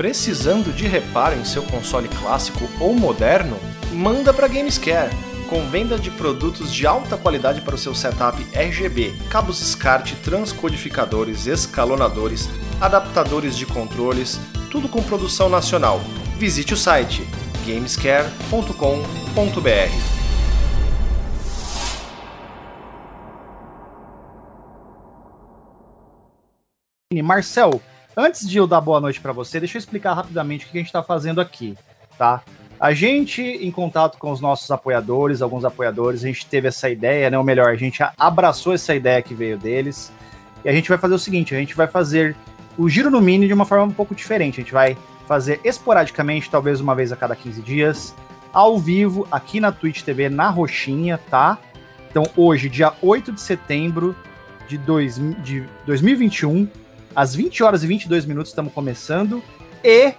Precisando de reparo em seu console clássico ou moderno? Manda para Gamescare. Com venda de produtos de alta qualidade para o seu setup RGB, cabos SCART, transcodificadores, escalonadores, adaptadores de controles, tudo com produção nacional. Visite o site gamescare.com.br. Marcel, antes de eu dar boa noite para você, deixa eu explicar rapidamente o que a gente está fazendo aqui, tá? A gente, em contato com os nossos apoiadores, alguns apoiadores, a gente teve essa ideia, né? Ou melhor, a gente abraçou essa ideia que veio deles. E a gente vai fazer o seguinte: a gente vai fazer o giro no mini de uma forma um pouco diferente. A gente vai fazer esporadicamente, talvez uma vez a cada 15 dias, ao vivo, aqui na Twitch TV, na Roxinha, tá? Então, hoje, dia 8 de setembro de, dois, de 2021, às 20 horas e 22 minutos estamos começando e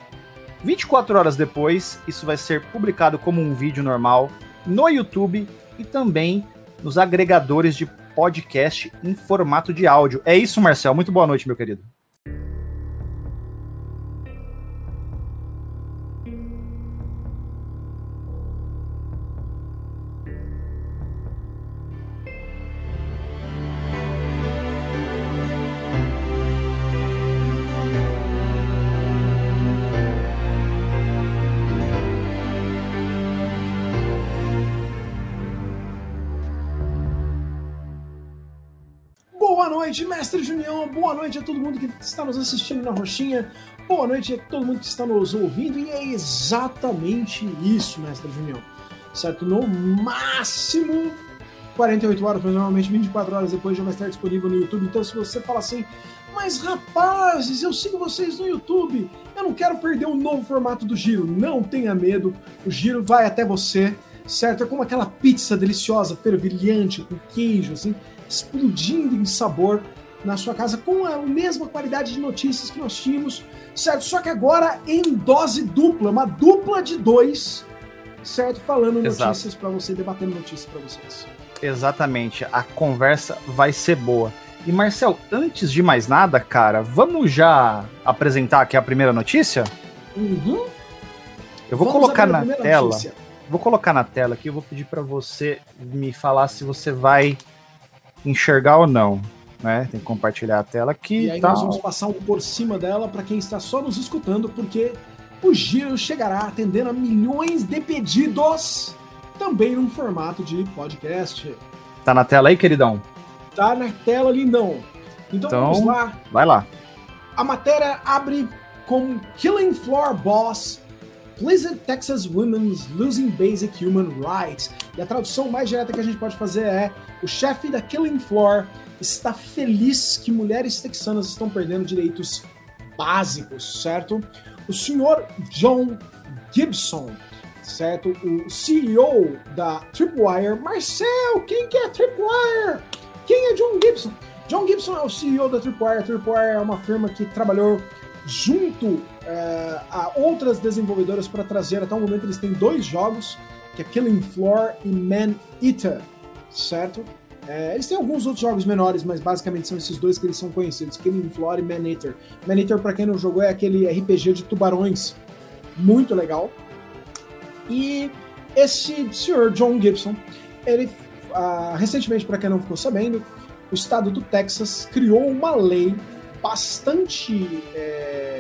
24 horas depois isso vai ser publicado como um vídeo normal no YouTube e também nos agregadores de podcast em formato de áudio. É isso, Marcel. Muito boa noite, meu querido. Mestre Junião. Boa noite a todo mundo que está nos assistindo na Roxinha. Boa noite a todo mundo que está nos ouvindo. E é exatamente isso, mestre Junião. Certo? No máximo 48 horas, mas normalmente 24 horas depois já vai estar disponível no YouTube. Então, se você fala assim, mas rapazes, eu sigo vocês no YouTube, eu não quero perder o um novo formato do giro. Não tenha medo, o giro vai até você, certo? É como aquela pizza deliciosa, fervilhante, com queijo, assim explodindo em sabor na sua casa com a mesma qualidade de notícias que nós tínhamos, certo? Só que agora em dose dupla, uma dupla de dois, certo? Falando Exato. notícias para você, debatendo notícias para vocês. Exatamente, a conversa vai ser boa. E Marcel, antes de mais nada, cara, vamos já apresentar aqui a primeira notícia? Uhum. Eu vou vamos colocar na tela. Notícia. Vou colocar na tela aqui, eu vou pedir para você me falar se você vai enxergar ou não. Né? Tem que compartilhar a tela aqui. E aí nós vamos passar um por cima dela para quem está só nos escutando, porque o Giro chegará atendendo a milhões de pedidos, também num formato de podcast. Tá na tela aí, queridão? Tá na tela, lindão. Então, então vamos lá. Vai lá. A matéria abre com Killing Floor Boss Pleasant Texas Women's Losing Basic Human Rights. E a tradução mais direta que a gente pode fazer é: o chefe da Killing Floor está feliz que mulheres texanas estão perdendo direitos básicos, certo? O senhor John Gibson, certo? O CEO da Tripwire. Marcel, quem que é Tripwire? Quem é John Gibson? John Gibson é o CEO da Tripwire. A Tripwire é uma firma que trabalhou junto é, a outras desenvolvedoras para trazer. Até o momento eles têm dois jogos, que é Killing Floor e Man Eater, certo? É, eles têm alguns outros jogos menores, mas basicamente são esses dois que eles são conhecidos, Killing Floor e Man Eater. Man Eater, para quem não jogou, é aquele RPG de tubarões, muito legal. E esse senhor John Gibson, ele uh, recentemente, para quem não ficou sabendo, o estado do Texas criou uma lei bastante é,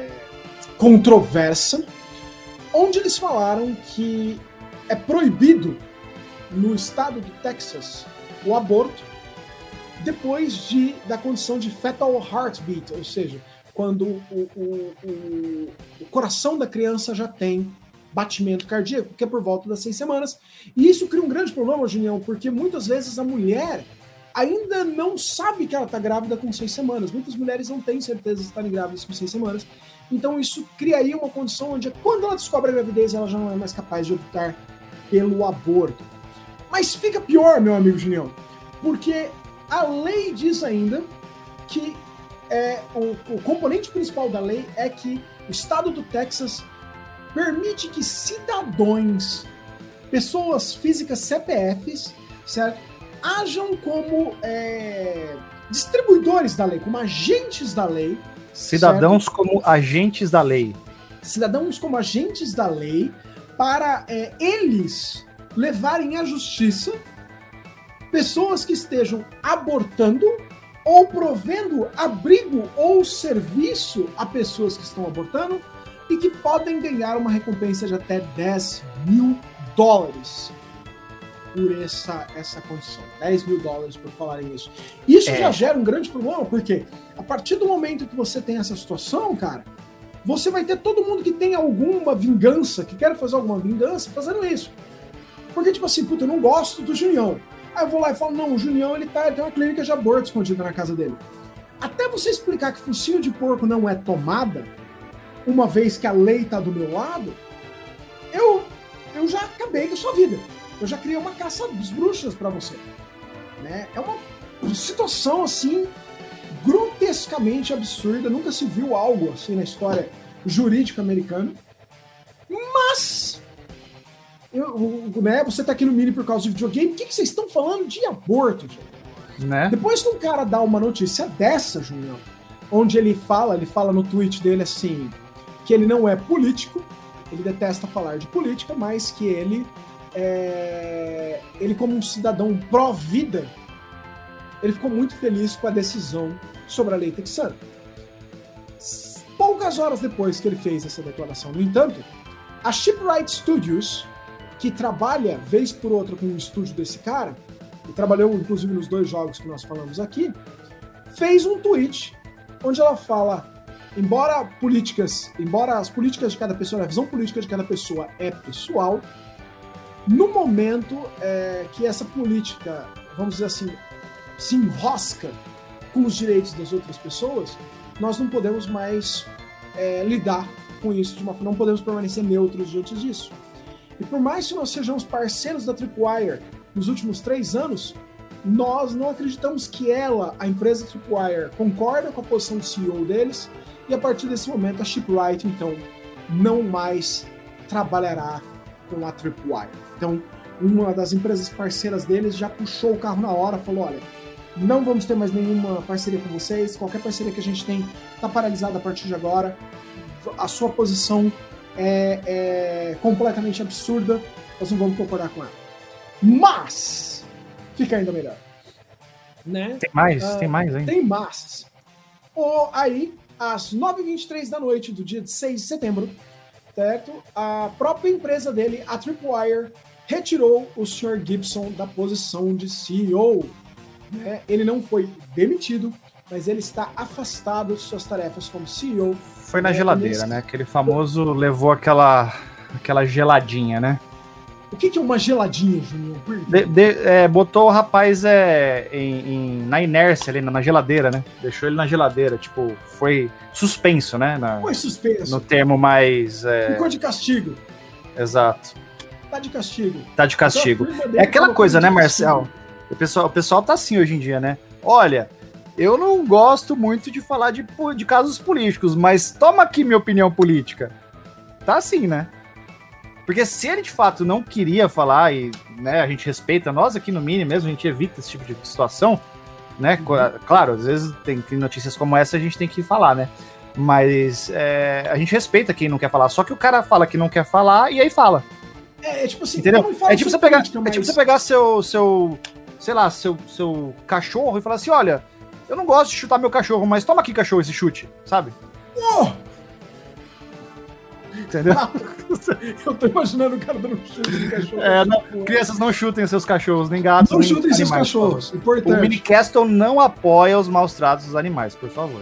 controversa, onde eles falaram que é proibido no estado do Texas o aborto depois de, da condição de fetal heartbeat, ou seja, quando o, o, o, o coração da criança já tem batimento cardíaco, que é por volta das seis semanas. E isso cria um grande problema, Junião, porque muitas vezes a mulher ainda não sabe que ela está grávida com seis semanas. Muitas mulheres não têm certeza de estarem grávidas com seis semanas. Então isso criaria uma condição onde quando ela descobre a gravidez, ela já não é mais capaz de optar pelo aborto. Mas fica pior, meu amigo Julião, porque a lei diz ainda que é, o, o componente principal da lei é que o estado do Texas permite que cidadãos, pessoas físicas CPFs, certo, ajam como é, distribuidores da lei, como agentes da lei. Cidadãos certo? como agentes da lei. cidadãos como agentes da lei para é, eles levarem à justiça pessoas que estejam abortando ou provendo abrigo ou serviço a pessoas que estão abortando e que podem ganhar uma recompensa de até 10 mil dólares por essa, essa condição. 10 mil dólares por falarem isso. Isso é. já gera um grande problema, porque a partir do momento que você tem essa situação, cara, você vai ter todo mundo que tem alguma vingança, que quer fazer alguma vingança, fazendo isso. Porque, tipo assim, puta, eu não gosto do Junião. Aí eu vou lá e falo, não, o Junião, ele, tá, ele tem uma clínica de aborto escondida na casa dele. Até você explicar que focinho de porco não é tomada, uma vez que a lei tá do meu lado, eu, eu já acabei com a sua vida. Eu já criei uma caça dos bruxas para você. Né? É uma situação, assim, grotescamente absurda. Nunca se viu algo assim na história jurídica americana. Mas eu, né, você tá aqui no mini por causa de videogame, o que, que vocês estão falando de aborto, gente? Né? Depois que um cara dá uma notícia dessa, Julião, onde ele fala, ele fala no tweet dele assim, que ele não é político, ele detesta falar de política, mas que ele, é, ele como um cidadão pró-vida, ele ficou muito feliz com a decisão sobre a lei texana. Poucas horas depois que ele fez essa declaração, no entanto, a Shipwright Studios, que trabalha vez por outra com o estúdio desse cara, e trabalhou inclusive nos dois jogos que nós falamos aqui, fez um tweet onde ela fala: embora políticas, embora as políticas de cada pessoa, a visão política de cada pessoa é pessoal, no momento é, que essa política, vamos dizer assim, se enrosca com os direitos das outras pessoas, nós não podemos mais é, lidar com isso de uma não podemos permanecer neutros diante disso. E por mais que nós sejamos parceiros da Tripwire nos últimos três anos, nós não acreditamos que ela, a empresa Tripwire, concorda com a posição do CEO deles, e a partir desse momento a Shipwright, então, não mais trabalhará com a Tripwire. Então, uma das empresas parceiras deles já puxou o carro na hora, falou, olha, não vamos ter mais nenhuma parceria com vocês, qualquer parceria que a gente tem está paralisada a partir de agora, a sua posição é, é completamente absurda, nós não vamos concordar com ela. Mas fica ainda melhor. Né? Tem mais, uh, tem mais ainda. Tem mais. O, aí, às 9h23 da noite do dia 6 de setembro, certo? A própria empresa dele, a Tripwire, retirou o Sr. Gibson da posição de CEO. Né? Ele não foi demitido, mas ele está afastado de suas tarefas como CEO. Foi na é, geladeira, nesse... né? Aquele famoso levou aquela, aquela geladinha, né? O que, que é uma geladinha, Juninho? De, de, é, botou o rapaz é, em, em, na inércia ali, na geladeira, né? Deixou ele na geladeira, tipo, foi suspenso, né? Na, foi suspenso. No termo mais. É... Ficou de castigo. Exato. Tá de castigo. Tá de castigo. É aquela coisa, né, Marcel? O pessoal, o pessoal tá assim hoje em dia, né? Olha, eu não gosto muito de falar de, de casos políticos, mas toma aqui minha opinião política. Tá assim, né? Porque se ele de fato não queria falar, e né, a gente respeita, nós aqui no Mini mesmo, a gente evita esse tipo de situação, né? Uhum. Claro, às vezes tem, tem, notícias como essa, a gente tem que falar, né? Mas é, a gente respeita quem não quer falar. Só que o cara fala que não quer falar e aí fala. É, é tipo assim, entendeu? É tipo, você pegar, mas... é tipo você pegar seu, seu, sei lá, seu, seu cachorro e falar assim: olha, eu não gosto de chutar meu cachorro, mas toma aqui, cachorro, esse chute, sabe? Oh! Entendeu? eu tô imaginando o cara dando um chute no cachorro. É, não, crianças não chutem seus cachorros, nem gatos. Não nem chutem seus cachorros, importante. O Minicastle não apoia os maus tratos dos animais, por favor.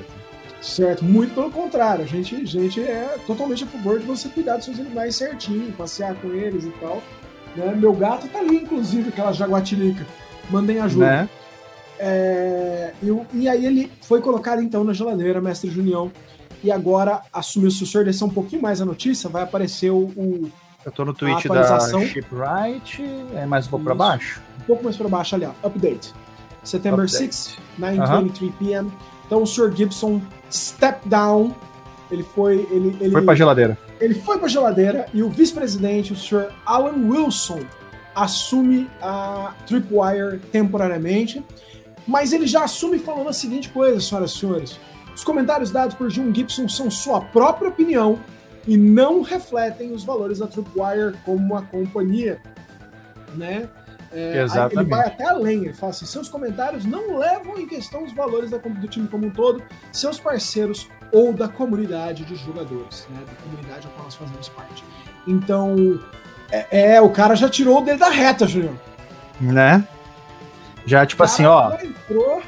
Certo, muito pelo contrário. A gente, a gente é totalmente a favor de você cuidar dos seus animais certinho, passear com eles e tal. Né? Meu gato tá ali, inclusive, aquela jaguatirica. Mandem ajuda. Né? É, e, e, aí ele foi colocado então na geladeira, mestre Junião, e agora assumiu, se o senhor descer um pouquinho mais a notícia, vai aparecer o. o Eu tô no tweet da Shipwright, é mais um pouco para baixo? Um pouco mais para baixo ali, ó, update. September update. 6, 9:23 uh -huh. p.m. Então o Sr. Gibson step down, ele foi. Ele, ele, foi pra geladeira. Ele foi pra geladeira e o vice-presidente, o Sr. Alan Wilson, assume a Tripwire temporariamente. Mas ele já assume falando a seguinte coisa, senhoras e senhores. Os comentários dados por John Gibson são sua própria opinião e não refletem os valores da Tripwire como uma companhia, né? É, Exatamente. Ele vai até além, ele fala assim: seus comentários não levam em questão os valores da, do time como um todo, seus parceiros ou da comunidade de jogadores, né? Da comunidade a qual nós fazemos parte. Então, é, é o cara já tirou o dedo da reta, Julião. Né? Já, tipo assim, ó. Entrou.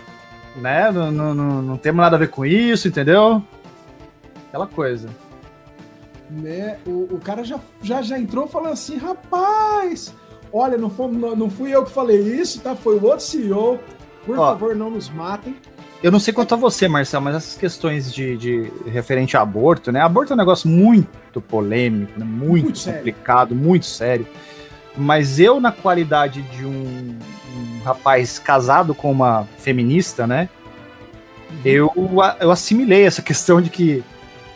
Né? Não, não, não, não temos nada a ver com isso, entendeu? Aquela coisa. Né? O, o cara já, já, já entrou falando assim, rapaz, olha, não, foi, não, não fui eu que falei isso, tá? Foi o outro CEO. Por Ó. favor, não nos matem. Eu não sei quanto a você, Marcelo, mas essas questões de, de referente a aborto, né? Aborto é um negócio muito polêmico, né? muito, Muito sério. complicado, muito sério. Mas eu, na qualidade de um, um rapaz casado com uma feminista, né? Eu, eu assimilei essa questão de que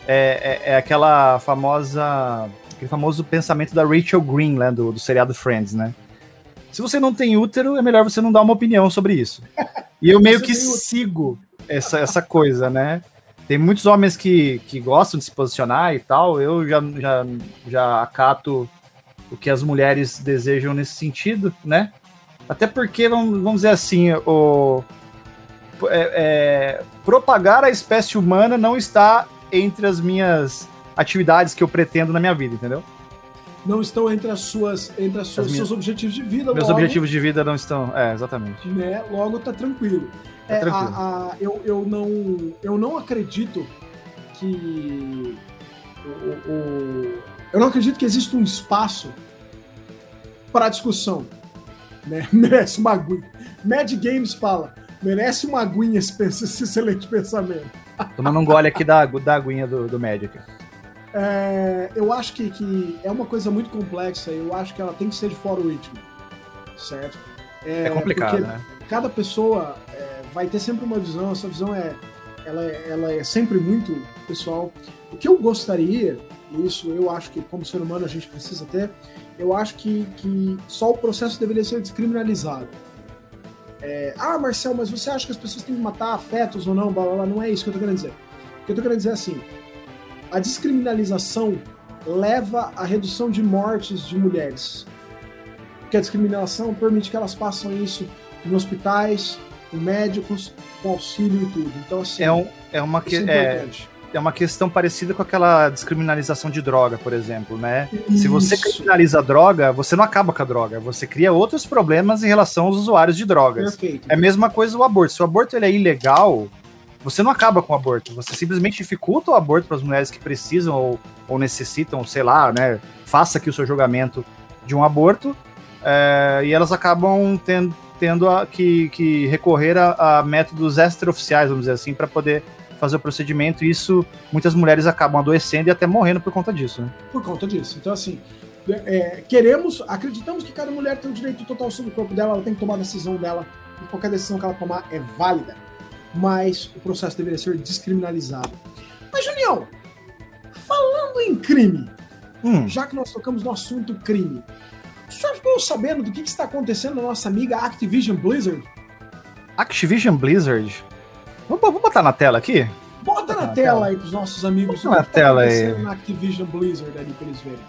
é, é- é aquela famosa. aquele famoso pensamento da Rachel Green, né? Do, do seriado Friends, né? Se você não tem útero, é melhor você não dar uma opinião sobre isso. E eu meio que sigo essa, essa coisa, né? Tem muitos homens que, que gostam de se posicionar e tal. Eu já, já, já acato o que as mulheres desejam nesse sentido, né? Até porque, vamos, vamos dizer assim, o, é- é, propagar a espécie humana não está entre as minhas atividades que eu pretendo na minha vida, entendeu? Não estão entre as suas, entre as suas, As minhas- seus objetivos de vida. Meus logo, objetivos de vida não estão. É, exatamente. né? Logo tá tranquilo. Tá É, tranquilo. a- a- eu, eu, não, eu não acredito que. o- o- eu não acredito que exista um espaço para discussão. Né? Merece uma aguinha. Mad Games fala: merece uma aguinha esse, esse excelente pensamento. Tomando um gole aqui da, da aguinha do, do Magic. É, eu acho que, que é uma coisa muito complexa. Eu acho que ela tem que ser de fora o ritmo. Certo? É, complicado, porque né? cada pessoa é, vai ter sempre uma visão, essa visão é ela, é- ela é sempre muito pessoal. O que eu gostaria, isso eu acho que como ser humano a gente precisa ter, eu acho que, que só o processo deveria ser descriminalizado. É, ah, Marcel, mas você acha que as pessoas têm que matar afetos ou não? Blá, blá, blá. Não é isso que eu tô querendo dizer. O que eu tô querendo dizer é assim, a descriminalização leva à redução de mortes de mulheres. Porque a discriminação permite que elas façam isso em hospitais, com médicos, com auxílio e tudo. Então, assim, É, um, é, uma que, isso é é, importante. É uma questão parecida com aquela descriminalização de droga, por exemplo, né? Se você Isso. criminaliza a droga, você não acaba com a droga, você cria outros problemas em relação aos usuários de drogas. Perfeito. É a mesma coisa o aborto. Se o aborto ele é ilegal, você não acaba com o aborto. Você simplesmente dificulta o aborto para as mulheres que precisam ou, ou necessitam, sei lá, né? Faça aqui o seu julgamento de um aborto. é, e elas acabam tendo, tendo a- que, que recorrer a, a métodos extraoficiais, vamos dizer assim, para poder fazer o procedimento. E isso, muitas mulheres acabam adoecendo e até morrendo por conta disso. Né? por conta disso. Então, assim, é, queremos, acreditamos que cada mulher tem o direito total sobre o corpo dela, ela tem que tomar a decisão dela, e qualquer decisão que ela tomar é válida. Mas o processo deveria ser descriminalizado. Mas, Junião, falando em crime, Hum, já que nós tocamos no assunto crime, o senhor ficou sabendo do que, que está acontecendo na nossa amiga Activision Blizzard? Activision Blizzard. Vamos, vamos botar na tela aqui? Bota na na tela tela. aí para os nossos amigos Bota na tela aí. na Activision Blizzard ali para eles verem.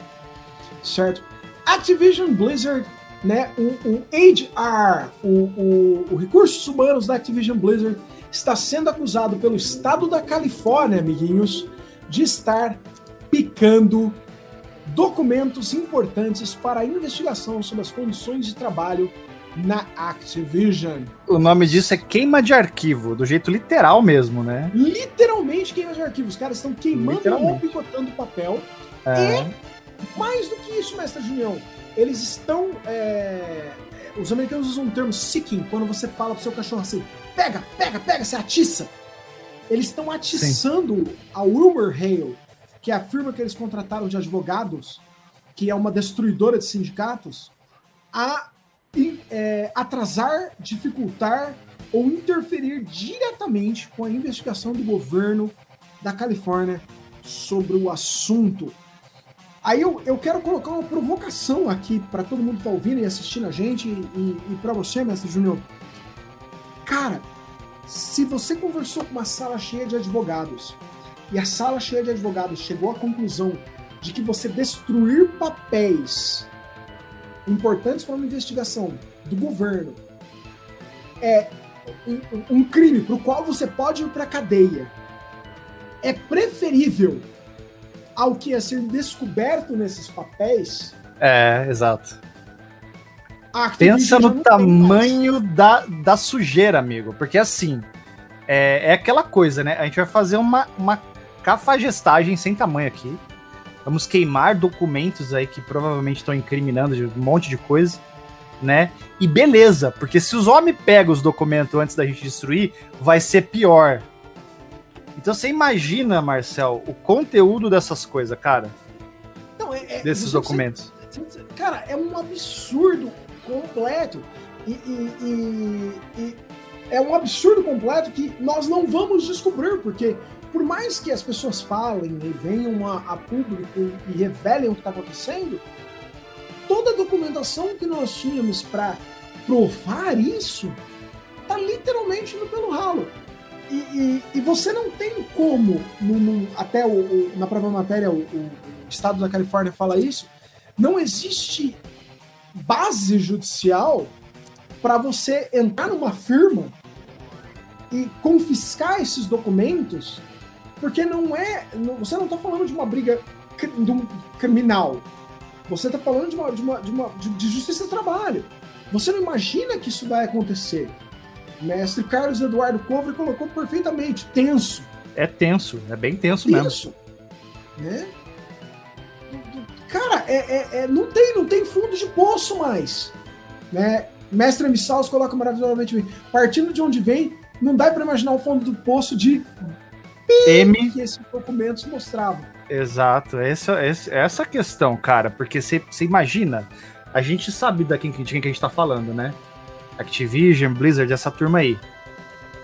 Certo? Activision Blizzard, né? O, o HR, o, o, o Recursos Humanos da Activision Blizzard, está sendo acusado pelo estado da Califórnia, amiguinhos, de estar picando documentos importantes para a investigação sobre as condições de trabalho na Activision. O nome disso é queima de arquivo, do jeito literal mesmo, né? Literalmente queima de arquivos. Os caras estão queimando ou picotando papel. É, Mais do que isso, mestre Junião, eles estão. é, é, Os americanos usam um termo seeking quando você fala pro seu cachorro assim: pega, pega, pega, você atiça. Eles estão atiçando a Wilmer Hale, que é a firma que eles contrataram de advogados, que é uma destruidora de sindicatos, a é, atrasar, dificultar ou interferir diretamente com a investigação do governo da Califórnia sobre o assunto. Aí eu, eu quero colocar uma provocação aqui para todo mundo que tá ouvindo e assistindo a gente e, e para você, mestre Júnior. Cara, se você conversou com uma sala cheia de advogados e a sala cheia de advogados chegou à conclusão de que você destruir papéis importantes para uma investigação do governo é um crime para o qual você pode ir para a cadeia é preferível ao que ia ser descoberto nesses papéis. É, exato. Pensa no tamanho da, da sujeira, amigo. Porque assim, é, é aquela coisa, né? A gente vai fazer uma, uma cafagestagem sem tamanho aqui. Vamos queimar documentos aí que provavelmente estão incriminando de um monte de coisa, né? E beleza, porque se os homens pegam os documentos antes da gente destruir, vai ser pior. Então você imagina, Marcel, o conteúdo dessas coisas, cara. Não, é, é, desses documentos. Você, cara, é um absurdo completo. E, e, e, e, é um absurdo completo que nós não vamos descobrir, porque por mais que as pessoas falem e venham a, a público e revelem o que está acontecendo, toda a documentação que nós tínhamos para provar isso está literalmente indo pelo ralo. E, e, e, você não tem como, no, no, até o, o, na própria matéria, o, o, Estado da Califórnia fala isso, não existe base judicial para você entrar numa firma e confiscar esses documentos, porque não é. Você não está falando de uma briga de um criminal. Você está falando de uma, de, uma, de, uma, de justiça do trabalho. Você não imagina que isso vai acontecer. Mestre Carlos Eduardo Cover colocou perfeitamente, tenso. É tenso, é bem tenso, tenso mesmo. Né? Cara, é, é, é, não, tem, não tem fundo de poço mais. Né? Mestre Missaus coloca maravilhosamente bem. Partindo de onde vem, não dá para imaginar o fundo do poço de M que esses documentos mostravam. Exato, essa, essa questão, cara, porque você imagina, a gente sabe da quem, de quem que a gente tá falando, né? Activision, Blizzard, essa turma aí.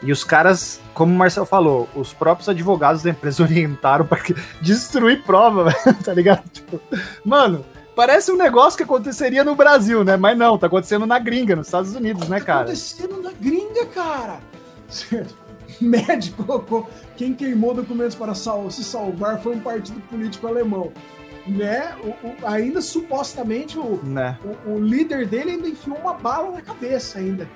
E os caras, como o Marcel falou, os próprios advogados da empresa orientaram para destruir prova, tá ligado? Tipo, mano, parece um negócio que aconteceria no Brasil, né? Mas não, tá acontecendo na gringa, nos Estados Unidos, né, cara? Tá acontecendo na gringa, cara. Médico colocou quem queimou documentos para sal se salvar foi um partido político alemão né? O, o, ainda supostamente o, né? o, o, líder dele ainda enfiou uma bala na cabeça ainda,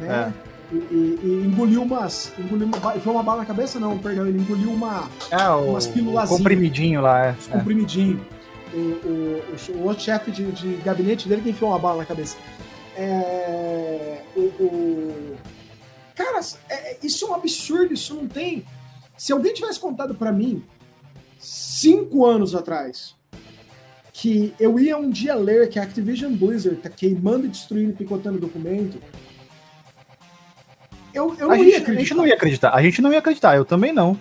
né? É. E, e, e, engoliu umas. Engoliu uma, enfiou uma bala na cabeça, não, perdão, ele engoliu uma, é, umas pílulas. Comprimidinho lá, é. Comprimidinho. O, o, o, outro chefe de, de, gabinete dele que enfiou uma bala na cabeça. É, o, o... Cara, é, isso é um absurdo, isso não tem. Se alguém tivesse contado para mim cinco anos atrás que eu ia um dia ler que a Activision Blizzard tá queimando, destruindo, picotando documento. Eu, eu não a ia gente, acreditar. A gente não ia acreditar. A gente não ia acreditar, eu também não.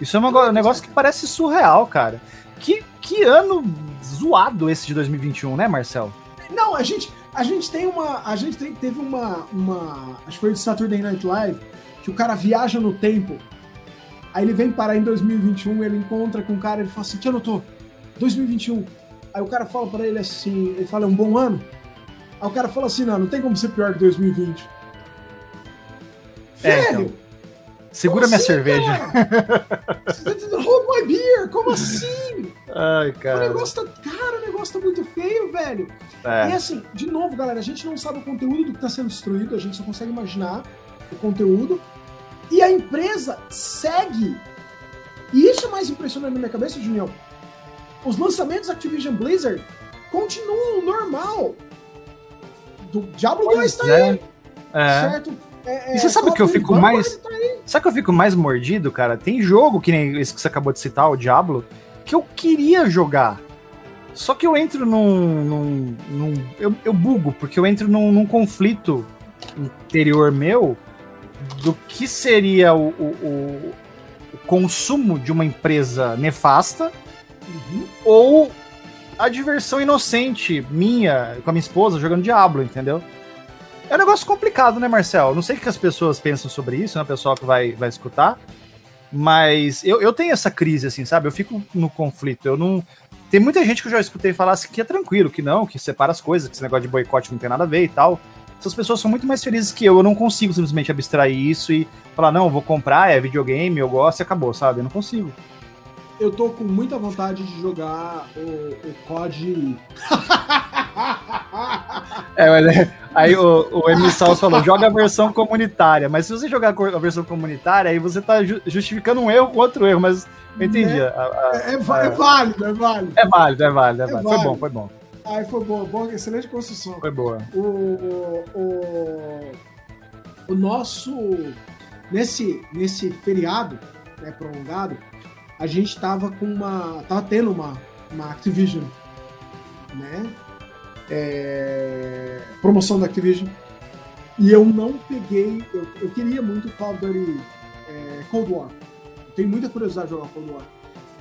Isso é um negócio que parece surreal, cara. Que, que ano zoado esse de 2021, né, Marcel? Não, a gente, a gente tem uma. A gente tem, teve uma, uma. Acho que foi do Saturday Night Live, que o cara viaja no tempo. Aí ele vem parar em 2021, ele encontra com o cara, ele fala assim: que ano eu tô? 2021. Aí o cara fala para ele assim, ele fala, é um bom ano? Aí o cara fala assim, não, não tem como ser pior que 2020. É, Velho! Então. Segura minha assim, cerveja. Hold my beer, como assim? Ai, cara. O negócio tá, cara, o negócio tá muito feio, velho. É. E assim, de novo, galera, a gente não sabe o conteúdo do que tá sendo destruído, a gente só consegue imaginar o conteúdo. E a empresa segue. E isso é mais impressionante na minha cabeça, Junião os lançamentos Activision Blizzard continuam normal. Do Diablo 2 tá é. aí. É. Certo? É, e você sabe que eu fico mais. Tá sabe que eu fico mais mordido, cara? Tem jogo que nem esse que você acabou de citar, o Diablo, que eu queria jogar. Só que eu entro num. num, num eu, eu bugo, porque eu entro num, num, conflito interior meu do que seria o, o, o, o consumo de uma empresa nefasta Uhum. Ou a diversão inocente minha com a minha esposa jogando Diablo, entendeu? É um negócio complicado, né, Marcel? Não sei o que as pessoas pensam sobre isso, né, o pessoal que vai, vai escutar. Mas eu, eu tenho essa crise, assim, sabe? Eu fico no conflito. Eu não. Tem muita gente que eu já escutei falar assim que é tranquilo, que não, que separa as coisas, que esse negócio de boicote não tem nada a ver e tal. Essas pessoas são muito mais felizes que eu. Eu não consigo simplesmente abstrair isso e falar, não, vou comprar, é videogame, eu gosto e acabou, sabe? Eu não consigo. Eu tô com muita vontade de jogar o, o COD. é, mas é, aí o, o Emissal falou: joga a versão comunitária. Mas se você jogar a versão comunitária, aí você tá justificando um erro com outro erro. Mas eu entendi. É, a, a, é, é, é, válido, é válido. É válido, é válido, é válido. Foi bom, foi bom. Aí foi boa, boa, excelente construção. Foi boa. O, o, o nosso. Nesse, nesse feriado né, prolongado, a gente tava com uma. tava tendo uma, uma Activision, né? É, promoção da Activision. E eu não peguei. Eu, eu queria muito Call é, Cold War. Eu tenho muita curiosidade de jogar Cold War.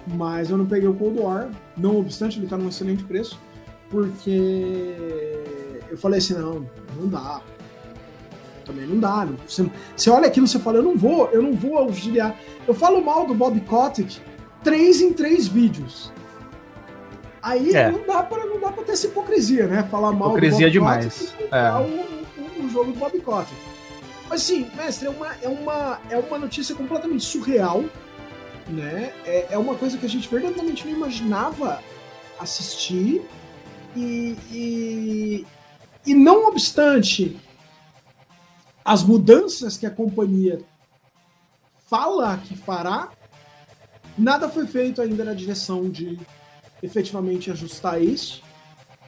Mas eu não peguei o Cold War, não obstante ele estar tá num excelente preço porque eu falei assim, não, não dá. Também não dá. Não, você, você olha aquilo e você fala, eu não vou, eu não vou auxiliar. Eu falo mal do Bob Kotick três em três vídeos. Aí é. não dá para não dá para ter essa hipocrisia, né? Falar mal hipocrisia do Bob demais. é. o, o, o, jogo do Bob. Mas sim, mestre, é uma, é uma, é uma notícia completamente surreal, né? É, é uma coisa que a gente verdadeiramente não imaginava assistir e, e, e não obstante as mudanças que a companhia fala que fará, nada foi feito ainda na direção de efetivamente ajustar isso.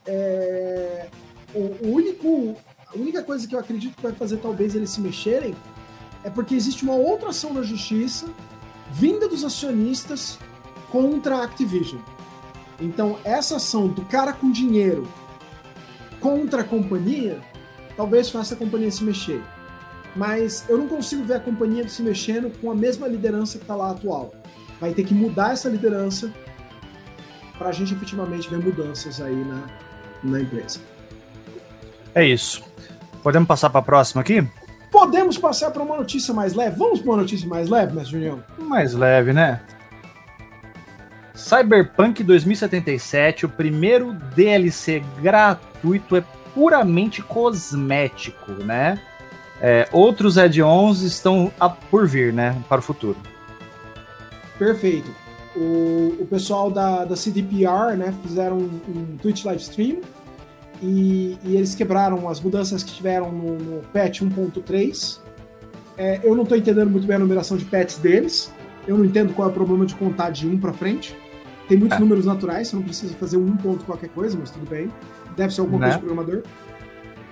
É, o, único, a única coisa que eu acredito que vai fazer talvez eles se mexerem é porque existe uma outra ação na justiça vinda dos acionistas contra a Activision. Então, essa ação do cara com dinheiro contra a companhia, talvez faça a companhia se mexer. Mas eu não consigo ver a companhia se mexendo com a mesma liderança que está lá atual. Vai ter que mudar essa liderança para a gente efetivamente ver mudanças aí na, na empresa. É isso. Podemos passar para a próxima aqui? Podemos passar para uma notícia mais leve. Vamos para uma notícia mais leve, Mestre Julião? Mais leve, né? Cyberpunk 2077, o primeiro DLC gratuito, é puramente cosmético, né? É, outros add-ons estão a, por vir, né? Para o futuro. Perfeito. O, o pessoal da, da CDPR, né, fizeram um, um Twitch live stream e, e, eles quebraram as mudanças que tiveram no, no patch 1.3. É, eu não estou entendendo muito bem a numeração de patches deles. Eu não entendo qual é o problema de contar de um para frente. Tem muitos é. números naturais, você não precisa fazer um ponto qualquer coisa, mas tudo bem. Deve ser alguma né? coisa de programador.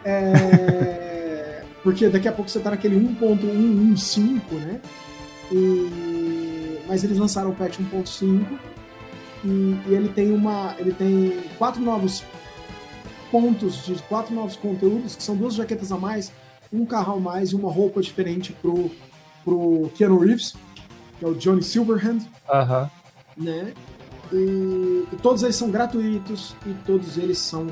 É... Porque daqui a pouco você tá naquele 1.115, né? E... Mas eles lançaram o patch 1.5 e, e ele tem uma. ele tem quatro novos pontos de quatro novos conteúdos, que são duas jaquetas a mais, um carro a mais e uma roupa diferente pro, pro Keanu Reeves, que é o Johnny Silverhand. Uh -huh. Né? E, e, todos eles são gratuitos e todos eles são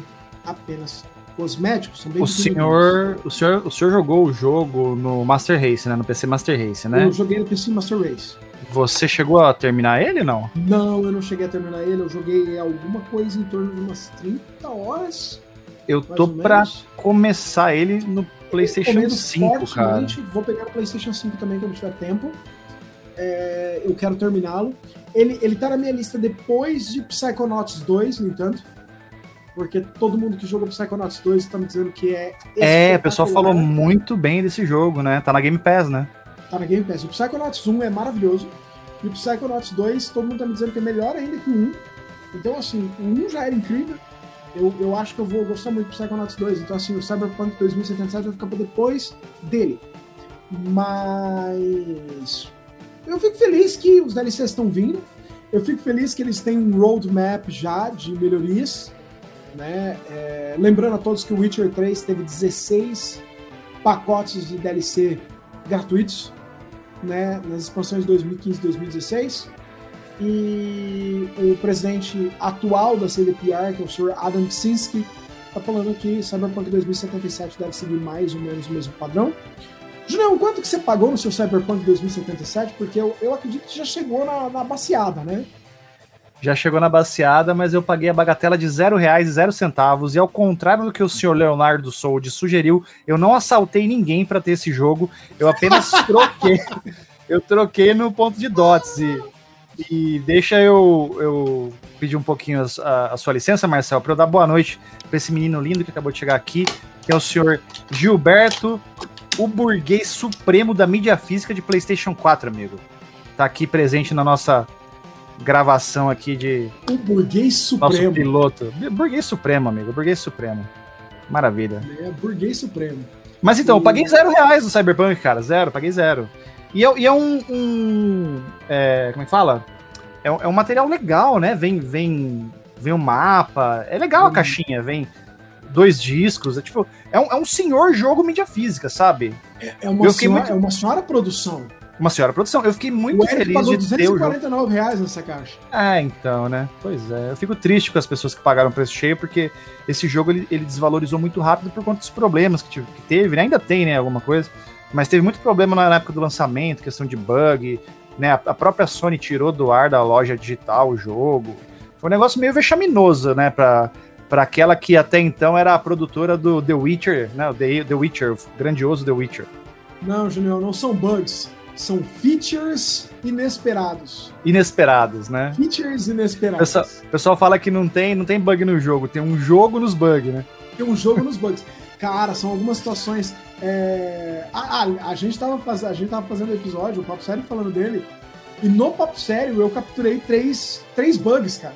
apenas cosméticos. São bem o senhor, o senhor, o senhor jogou o jogo no Master Race, né? No PC Master Race, né? Eu joguei no PC Master Race. Você chegou a terminar ele, não? Não, eu não cheguei a terminar ele. Eu joguei alguma coisa em torno de umas 30 horas. Eu tô pra começar ele no PlayStation 5, cara. Vou pegar o PlayStation 5 também quando tiver tempo. É, eu quero terminá-lo. Ele, ele tá na minha lista depois de Psychonauts 2, no entanto. Porque todo mundo que jogou Psychonauts 2 tá me dizendo que é. É, o pessoal falou muito bem desse jogo, né? Tá na Game Pass, né? Tá na Game Pass. O Psychonauts 1 é maravilhoso. E o Psychonauts 2, todo mundo tá me dizendo que é melhor ainda que o 1. Então, assim, o 1 já era incrível. Eu, eu acho que eu vou gostar muito do Psychonauts 2. Então, assim, o Cyberpunk 2077 vai ficar pra depois dele. Mas eu fico feliz que os DLCs estão vindo. Eu fico feliz que eles têm um roadmap já de melhorias. Né? É, lembrando a todos que o Witcher 3 teve 16 pacotes de DLC gratuitos né, nas expansões de 2015 e 2016. E o presidente atual da CDPR, que é o Sr. Adam Kinski, está falando que Cyberpunk 2077 deve seguir mais ou menos o mesmo padrão. Julião, quanto que você pagou no seu Cyberpunk 2077? Porque eu, eu acredito que já chegou na, na baseada, né? Já chegou na baseada, mas eu paguei a bagatela de zero reais e zero centavos. E ao contrário do que o senhor Leonardo Sold sugeriu, eu não assaltei ninguém para ter esse jogo. Eu apenas troquei. eu troquei no ponto de dots. E E deixa eu, eu pedir um pouquinho a, a sua licença, Marcel, para eu dar boa noite para esse menino lindo que acabou de chegar aqui, que é o senhor Gilberto, o burguês supremo da mídia física de PlayStation 4, amigo. Tá aqui presente na nossa gravação aqui de. O burguês supremo. Nosso piloto. Burguês supremo, amigo. Burguês supremo. Maravilha. É, burguês supremo. Mas então, eu paguei zero reais no Cyberpunk, cara. Zero, paguei zero. E é, e é um. um é, como é que fala? É, é, um material legal, né? Vem, vem, vem um mapa. É legal a caixinha, vem dois discos. É tipo, é um, é um senhor jogo mídia física, sabe? É, é uma, senhora, muito... é uma senhora produção. Uma senhora produção. Eu fiquei muito feliz pagou de ter o jogo. reais nessa caixa. É, então, né? Pois é. Eu fico triste com as pessoas que pagaram preço cheio, porque esse jogo ele, ele desvalorizou muito rápido por conta dos problemas que, que teve, né? Ainda tem, né? Alguma coisa. Mas teve muito problema na época do lançamento, questão de bug, né? A, a própria Sony tirou do ar da loja digital o jogo. Foi um negócio meio vexaminoso, né? Pra, para aquela que até então era a produtora do The Witcher, né? The, The Witcher, o grandioso The Witcher. Não, Junior, não são bugs. São features inesperados. Inesperados, né? Features inesperados. O pessoal, pessoal fala que não tem, não tem bug no jogo, tem um jogo nos bugs, né? Tem um jogo nos bugs. Cara, são algumas situações. É... A, a, a, gente tava faz... a gente tava fazendo episódio, o Papo Sério falando dele. E no Papo Sério eu capturei três, três bugs, cara.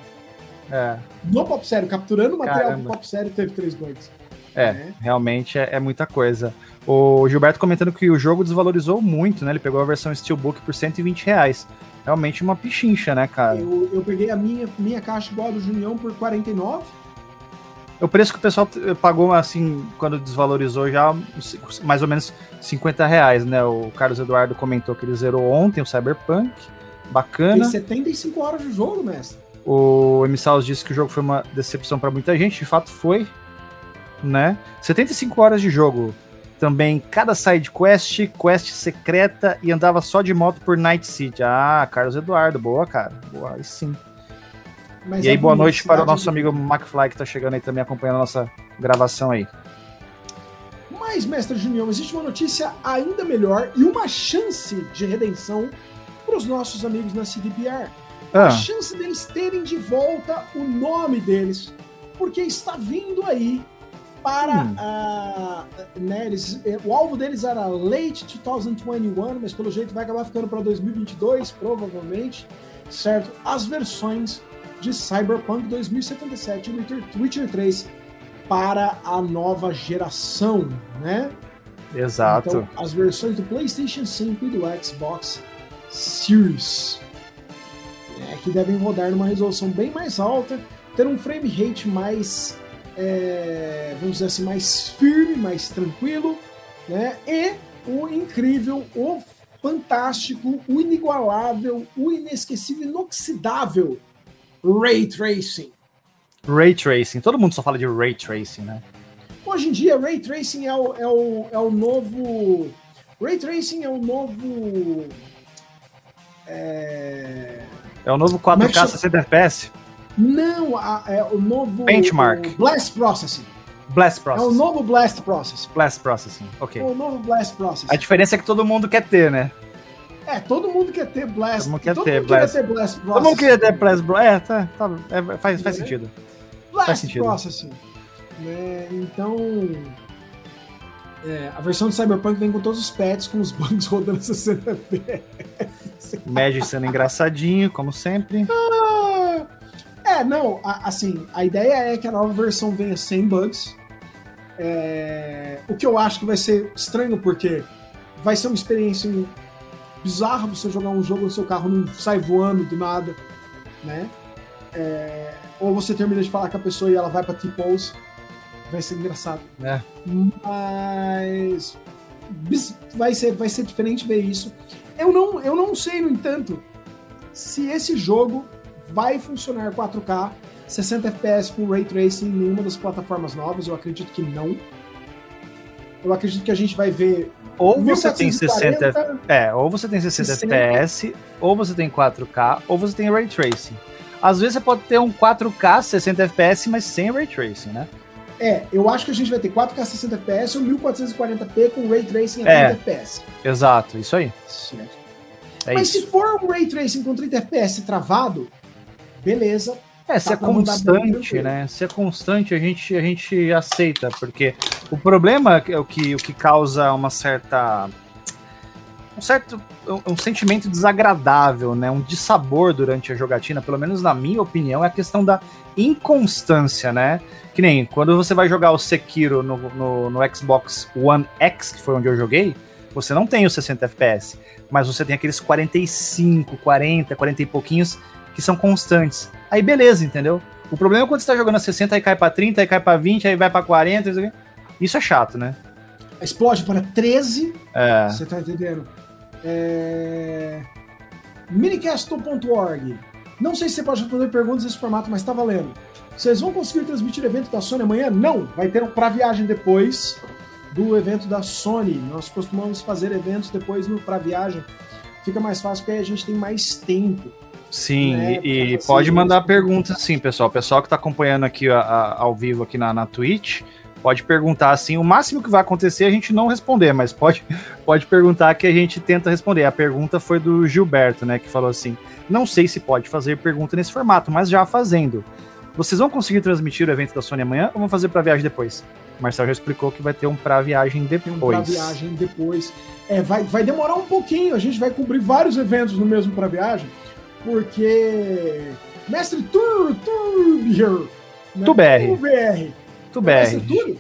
É. No Papo Sério, capturando o material Caramba. do Papo Sério, teve três bugs. É, é. realmente é, é, muita coisa. O Gilberto comentando que o jogo desvalorizou muito, né? Ele pegou a versão Steelbook por 120 reais. Realmente uma pichincha, né, cara? Eu, eu peguei a minha, minha caixa igual a do Junião por 49. O preço que o pessoal pagou, assim, quando desvalorizou já, mais ou menos 50 reais, né? O Carlos Eduardo comentou que ele zerou ontem o Cyberpunk. Bacana. Tem 75 horas de jogo, mestre. O Emissaus disse que o jogo foi uma decepção para muita gente, de fato foi, né? 75 horas de jogo. Também cada side quest, quest secreta e andava só de moto por Night City. Ah, Carlos Eduardo, boa, cara. Boa, aí sim. Mas e aí, boa noite para o nosso de... amigo McFly que tá chegando aí também acompanhando a nossa gravação aí. Mas, mestre Junião, existe uma notícia ainda melhor e uma chance de redenção para os nossos amigos na CDPR. Ah. A chance deles terem de volta o nome deles, porque está vindo aí para hum. a. Né, eles, eh, o alvo deles era late 2021, mas pelo jeito vai acabar ficando para 2022, provavelmente, certo? As versões de Cyberpunk 2077 e Witcher 3 para a nova geração, né? Exato. Então, as versões do PlayStation 5 e do Xbox Series, né, que devem rodar numa resolução bem mais alta, ter um frame rate mais é, vamos dizer assim, mais firme, mais tranquilo, né? E o incrível, o fantástico, o inigualável, o inesquecível, inoxidável Ray Tracing. Ray Tracing, todo mundo só fala de Ray Tracing, né? Hoje em dia, Ray Tracing é o, é o, é o novo. Ray Tracing é o novo. É, é o novo 4K 60 FPS? Não, a, é o novo. Benchmark. O Blast Processing. Blast Processing. É o novo Blast Processing. Blast Processing, ok. É o novo Blast Processing. A diferença é que todo mundo quer ter, né? É, todo mundo quer ter Blast. Todo mundo quer, todo ter, mundo blast. ter Blast Processing. Todo mundo quer ter Blast Processing. É, tá, tá, é, faz, faz sentido. Blast faz sentido. Processing. É, então. É, a versão do Cyberpunk vem com todos os patches, com os bugs rodando 60 FPS. Magic sendo engraçadinho, como sempre. Ah, é, não, a, assim, a ideia é que a nova versão venha sem bugs. É, o que eu acho que vai ser estranho, porque vai ser uma experiência bizarra você jogar um jogo no seu carro não sai voando do nada, né? É, ou você termina de falar com a pessoa e ela vai pra T-pose. Vai ser engraçado. É. Mas vai ser, vai ser diferente ver isso. Eu não, eu não sei, no entanto, se esse jogo vai funcionar 4K, 60 FPS com Ray Tracing em nenhuma das plataformas novas, eu acredito que não. Eu acredito que a gente vai ver. Ou você tem 60, é, ou você tem 60, 60 FPS, ou você tem 4K, ou você tem Ray Tracing. Às vezes você pode ter um 4K 60 FPS, mas sem Ray Tracing, né? É, eu acho que a gente vai ter 4K 60 FPS ou 1440p com Ray Tracing a 30 é, FPS. Exato, isso aí. Certo. É Mas isso. se for um Ray Tracing com 30 FPS travado, beleza. É, se é constante, né? Se é constante, a gente, a gente aceita, porque o problema é o que, o que causa uma certa. Um certo. Um, um sentimento desagradável, né? Um dissabor durante a jogatina, pelo menos na minha opinião, é a questão da inconstância, né? Que nem quando você vai jogar o Sekiro no, no, no Xbox One X, que foi onde eu joguei, você não tem os 60 FPS, mas você tem aqueles 45, 40, 40 e pouquinhos que são constantes. Aí beleza, entendeu? O problema é quando você tá jogando a 60 e cai pra 30, aí cai pra 20, aí vai pra 40, isso é chato, né? Explode para 13. É. Você tá entendendo? É... Minicastle.org. Não sei se você pode responder perguntas nesse formato, mas tá valendo. Vocês vão conseguir transmitir evento da Sony amanhã? Não! Vai ter um pra viagem depois do evento da Sony. Nós costumamos fazer eventos depois no para viagem. Fica mais fácil porque aí a gente tem mais tempo. Sim, né, e, e pode mandar perguntas sim, pessoal. O pessoal que está acompanhando aqui a, a, ao vivo aqui na, na Twitch, pode perguntar assim. O máximo que vai acontecer é a gente não responder, mas pode, pode perguntar que a gente tenta responder. A pergunta foi do Gilberto, né? Que falou assim: não sei se pode fazer pergunta nesse formato, mas já fazendo. Vocês vão conseguir transmitir o evento da Sony amanhã ou vão fazer para viagem depois? O Marcel já explicou que vai ter um pra viagem depois. Tem um pra viagem depois. É, vai, vai demorar um pouquinho. A gente vai cobrir vários eventos no mesmo pra viagem, porque Mestre Tur, Turbier. Né? TuBR. Mestre Túlio?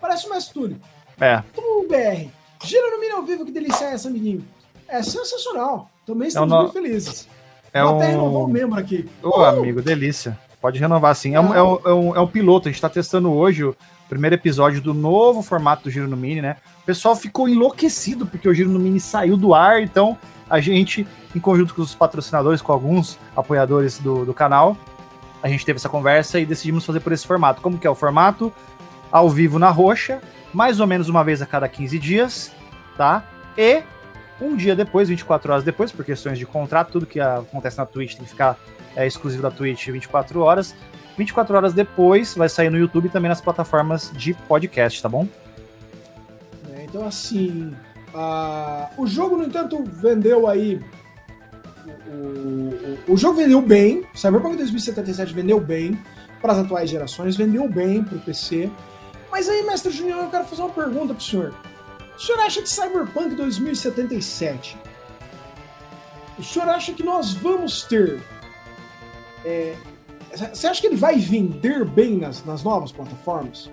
Parece o Mestre Túlio. É. TuBR. Gira no mini ao vivo, que delícia é essa, amiguinho? É sensacional. Também estamos é no... muito felizes. É Vou um... até renovar o membro aqui. Ô, oh, amigo, delícia. Pode renovar sim. É, um, é, um, é, um, é um piloto, a gente está testando hoje o primeiro episódio do novo formato do Giro no Mini, né? Pessoal ficou enlouquecido porque o Giro no Mini saiu do ar, então a gente, em conjunto com os patrocinadores, com alguns apoiadores do, do canal, a gente teve essa conversa e decidimos fazer por esse formato. Como que é o formato? Ao vivo na roxa, mais ou menos uma vez a cada 15 dias, tá? E um dia depois, 24 horas depois, por questões de contrato, tudo que acontece na Twitch tem que ficar é, exclusivo da Twitch 24 horas. 24 horas depois vai sair no YouTube e também nas plataformas de podcast, tá bom? Então, assim, o jogo, no entanto, vendeu aí. O, o, o jogo vendeu bem, Cyberpunk 2077 vendeu bem para as atuais gerações, vendeu bem para o PC. Mas aí, mestre Junior, eu quero fazer uma pergunta para o senhor. O senhor acha que Cyberpunk 2077 o senhor acha que nós vamos ter é, você acha que ele vai vender bem nas, nas novas plataformas?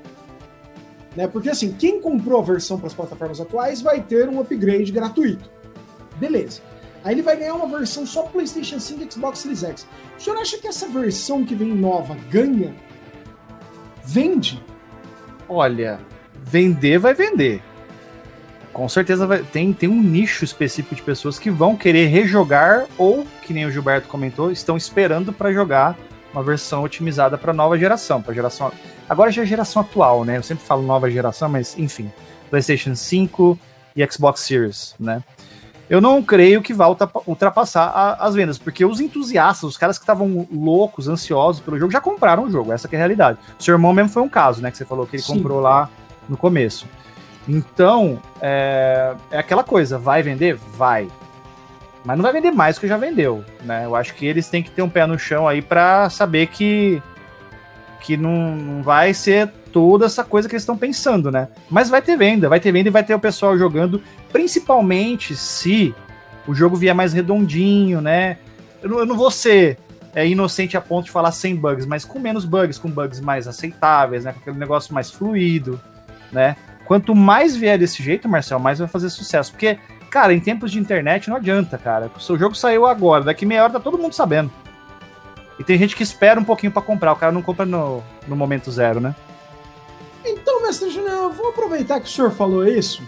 Né? Porque assim, quem comprou a versão para as plataformas atuais vai ter um upgrade gratuito. Beleza. Aí ele vai ganhar uma versão só PlayStation 5 e Xbox Series X. O senhor acha que essa versão que vem nova ganha? Vende? Olha, vender vai vender. Com certeza vai, tem, tem um nicho específico de pessoas que vão querer rejogar ou, que nem o Gilberto comentou, estão esperando para jogar uma versão otimizada para nova geração, para geração agora já é geração atual, né? Eu sempre falo nova geração, mas enfim, PlayStation 5 e Xbox Series, né? Eu não creio que vá ultrapassar a, as vendas, porque os entusiastas, os caras que estavam loucos, ansiosos pelo jogo, já compraram o jogo. Essa é a realidade. O seu irmão mesmo foi um caso, né? Que você falou que ele Sim. comprou lá no começo. Então, é, é aquela coisa, vai vender? Vai. Mas não vai vender mais do que já vendeu, né? Eu acho que eles têm que ter um pé no chão aí para saber que que não, não vai ser toda essa coisa que eles estão pensando, né? Mas vai ter venda, vai ter venda e vai ter o pessoal jogando, principalmente se o jogo vier mais redondinho, né? Eu não, eu não vou ser é, inocente a ponto de falar sem bugs, mas com menos bugs, com bugs mais aceitáveis, né? Com aquele negócio mais fluido, né? Quanto mais vier desse jeito, Marcel, mais vai fazer sucesso. Porque Cara, em tempos de internet não adianta, cara. O seu jogo saiu agora, daqui meia hora tá todo mundo sabendo. E tem gente que espera um pouquinho para comprar, o cara não compra no, no momento zero, né? Então, mestre Júnior, eu vou aproveitar que o senhor falou isso,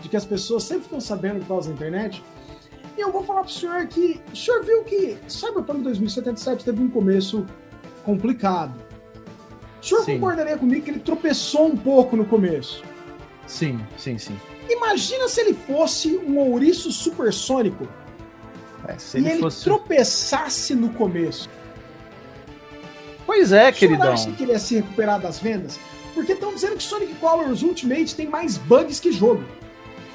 de que as pessoas sempre ficam sabendo por causa da internet, e eu vou falar pro senhor que o senhor viu que Cyberpunk 2077 teve um começo complicado. O senhor sim. concordaria comigo que ele tropeçou um pouco no começo? Sim, sim, sim. Imagina se ele fosse um ouriço supersônico é, se ele e ele fosse... tropeçasse no começo. Pois é, queridão. Você acha que ele ia se recuperar das vendas? Porque estão dizendo que Sonic Colors Ultimate tem mais bugs que jogo.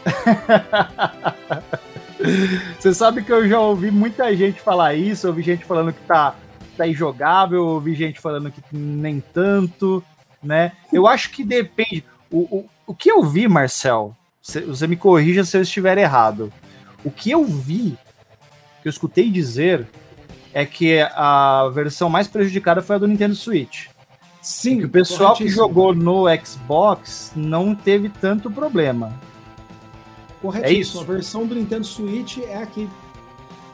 Você sabe que eu já ouvi muita gente falar isso, ouvi gente falando que tá, tá injogável, ouvi gente falando que nem tanto, né? Eu acho que depende. O, o, o que eu vi, Marcel, você me corrija se eu estiver errado. O que eu vi, que eu escutei dizer, é que a versão mais prejudicada foi a do Nintendo Switch. Sim. Que o pessoal que jogou no Xbox não teve tanto problema. Corretíssimo. É isso. A versão do Nintendo Switch é a que.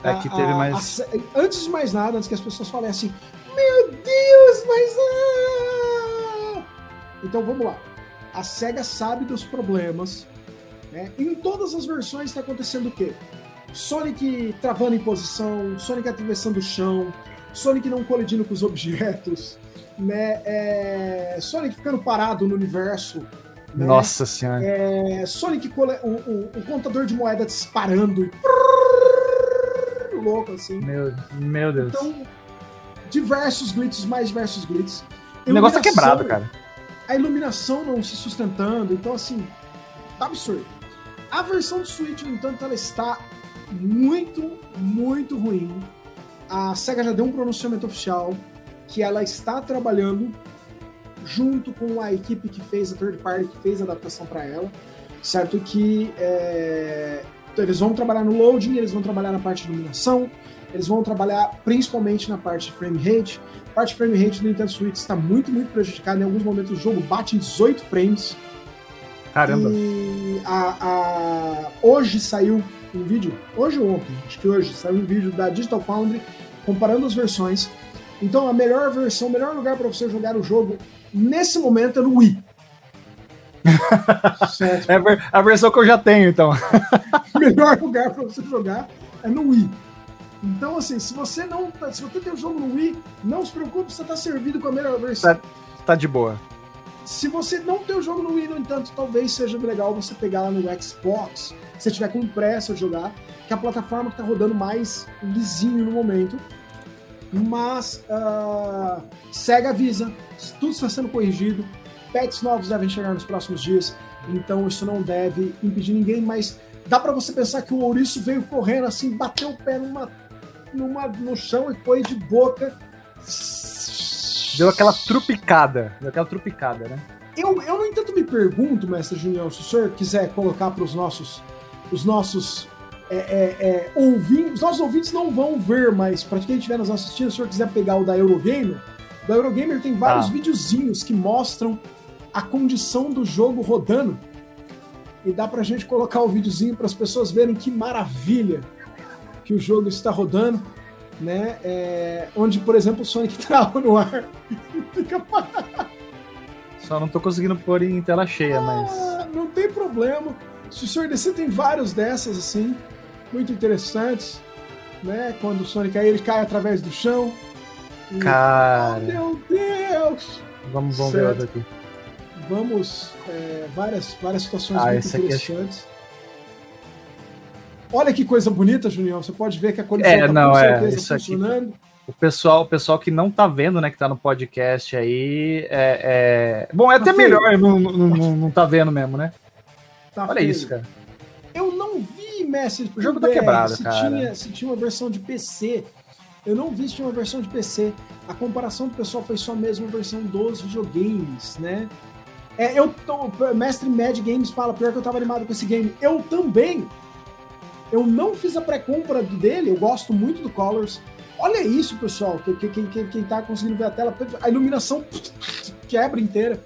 É a que teve a, mais. A, antes de mais nada, antes que as pessoas falem assim: Meu Deus, mas. Ah! Então vamos lá. A SEGA sabe dos problemas. Né? Em todas as versões está acontecendo o quê? Sonic travando em posição, Sonic atravessando o chão, Sonic não colidindo com os objetos, né? É... Sonic ficando parado no universo. Né? Nossa senhora. É... Sonic, o, o, o, contador de moeda disparando e. Louco, assim. Meu, meu Deus. Então, diversos glitches, mais diversos glitches. O negócio tá quebrado, cara. A iluminação não se sustentando, então, assim, tá absurdo. A versão do Switch, no entanto, ela está muito, muito ruim. A SEGA já deu um pronunciamento oficial que ela está trabalhando junto com a equipe que fez a third party, que fez a adaptação para ela, certo? Que é, eles vão trabalhar no loading, eles vão trabalhar na parte de iluminação, eles vão trabalhar principalmente na parte de frame rate. A parte de frame rate do Nintendo Switch está muito, muito prejudicada. Em alguns momentos o jogo bate em 18 frames. Caramba! E a, a... hoje saiu um vídeo, hoje ou ontem, acho que hoje, saiu um vídeo da Digital Foundry comparando as versões. Então a melhor versão, o melhor lugar para você jogar o jogo nesse momento é no Wii. certo. É a versão que eu já tenho, então. o melhor lugar para você jogar é no Wii. Então, assim, se você não. Tá, se você tem o jogo no Wii, não se preocupe, você está servido com a melhor versão. Tá, tá de boa. Se você não tem o jogo no Wii, no entanto, talvez seja legal você pegar lá no Xbox, se tiver com pressa de jogar, que é a plataforma que está rodando mais lisinho no momento. Mas uh, Sega avisa, tudo está sendo corrigido, pets novos devem chegar nos próximos dias, então isso não deve impedir ninguém, mas dá para você pensar que o ouriço veio correndo assim, bateu o pé numa, numa, no chão e foi de boca Deu aquela trupicada. Deu aquela trupicada, né? Eu, eu, no entanto, me pergunto, mestre Junião, se o senhor quiser colocar para os nossos, os nossos é, é, é, ouvintes, os nossos ouvintes não vão ver, mas para quem estiver nos assistindo, se o senhor quiser pegar o da Eurogamer, da Eurogamer tem vários ah. videozinhos que mostram a condição do jogo rodando. E dá pra gente colocar o videozinho para as pessoas verem que maravilha que o jogo está rodando né? É, onde, por exemplo, o Sonic trava no ar e fica parado. Só não tô conseguindo pôr em tela cheia, ah, mas. Não tem problema. Se o Senhor DC tem vários dessas, assim, muito interessantes, né? Quando o Sonic aí ele cai através do chão. E... Cara. Oh, meu Deus! Vamos, vamos ver outro aqui. Vamos. É, várias, várias situações ah, muito é interessantes. Olha que coisa bonita, Junião. Você pode ver que a colisão é, tá não, com é, isso funcionando. Aqui, o pessoal, o pessoal que não tá vendo, né, que tá no podcast aí, é, é... bom, é tá até melhor não, não, não, não tá vendo mesmo, né? Tá Olha isso, cara. Eu não vi, Messi. O jogo tá quebrado, se cara. Tinha, se tinha uma versão de PC. Eu não vi se tinha uma versão de PC. A comparação do pessoal foi só mesmo a versão dos videogames, né? É, eu tô, Mestre Mad Games fala, pior que eu tava animado com esse game. Eu também, eu não fiz a pré-compra dele, eu gosto muito do Colors. Olha isso, pessoal. Quem, quem, quem, quem tá conseguindo ver a tela, a iluminação quebra inteira.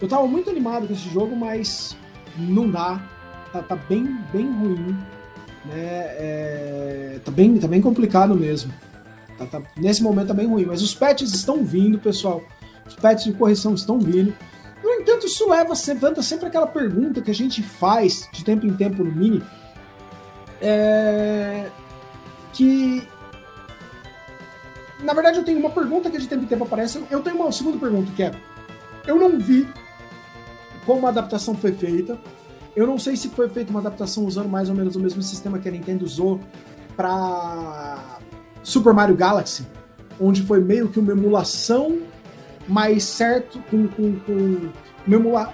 Eu tava muito animado com esse jogo, mas não dá. Tá, tá bem, bem ruim. Né? É, tá, bem, tá bem complicado mesmo. Tá, tá, nesse momento tá bem ruim. Mas os patches estão vindo, pessoal. Os patches de correção estão vindo. No entanto, isso leva, levanta sempre aquela pergunta que a gente faz de tempo em tempo no Mini é... Que. Na verdade, eu tenho uma pergunta que de tempo em tempo aparece. Eu tenho uma segunda pergunta que é: Eu não vi como a adaptação foi feita. Eu não sei se foi feita uma adaptação usando mais ou menos o mesmo sistema que a Nintendo usou para Super Mario Galaxy, onde foi meio que uma emulação mais certo, com, com, com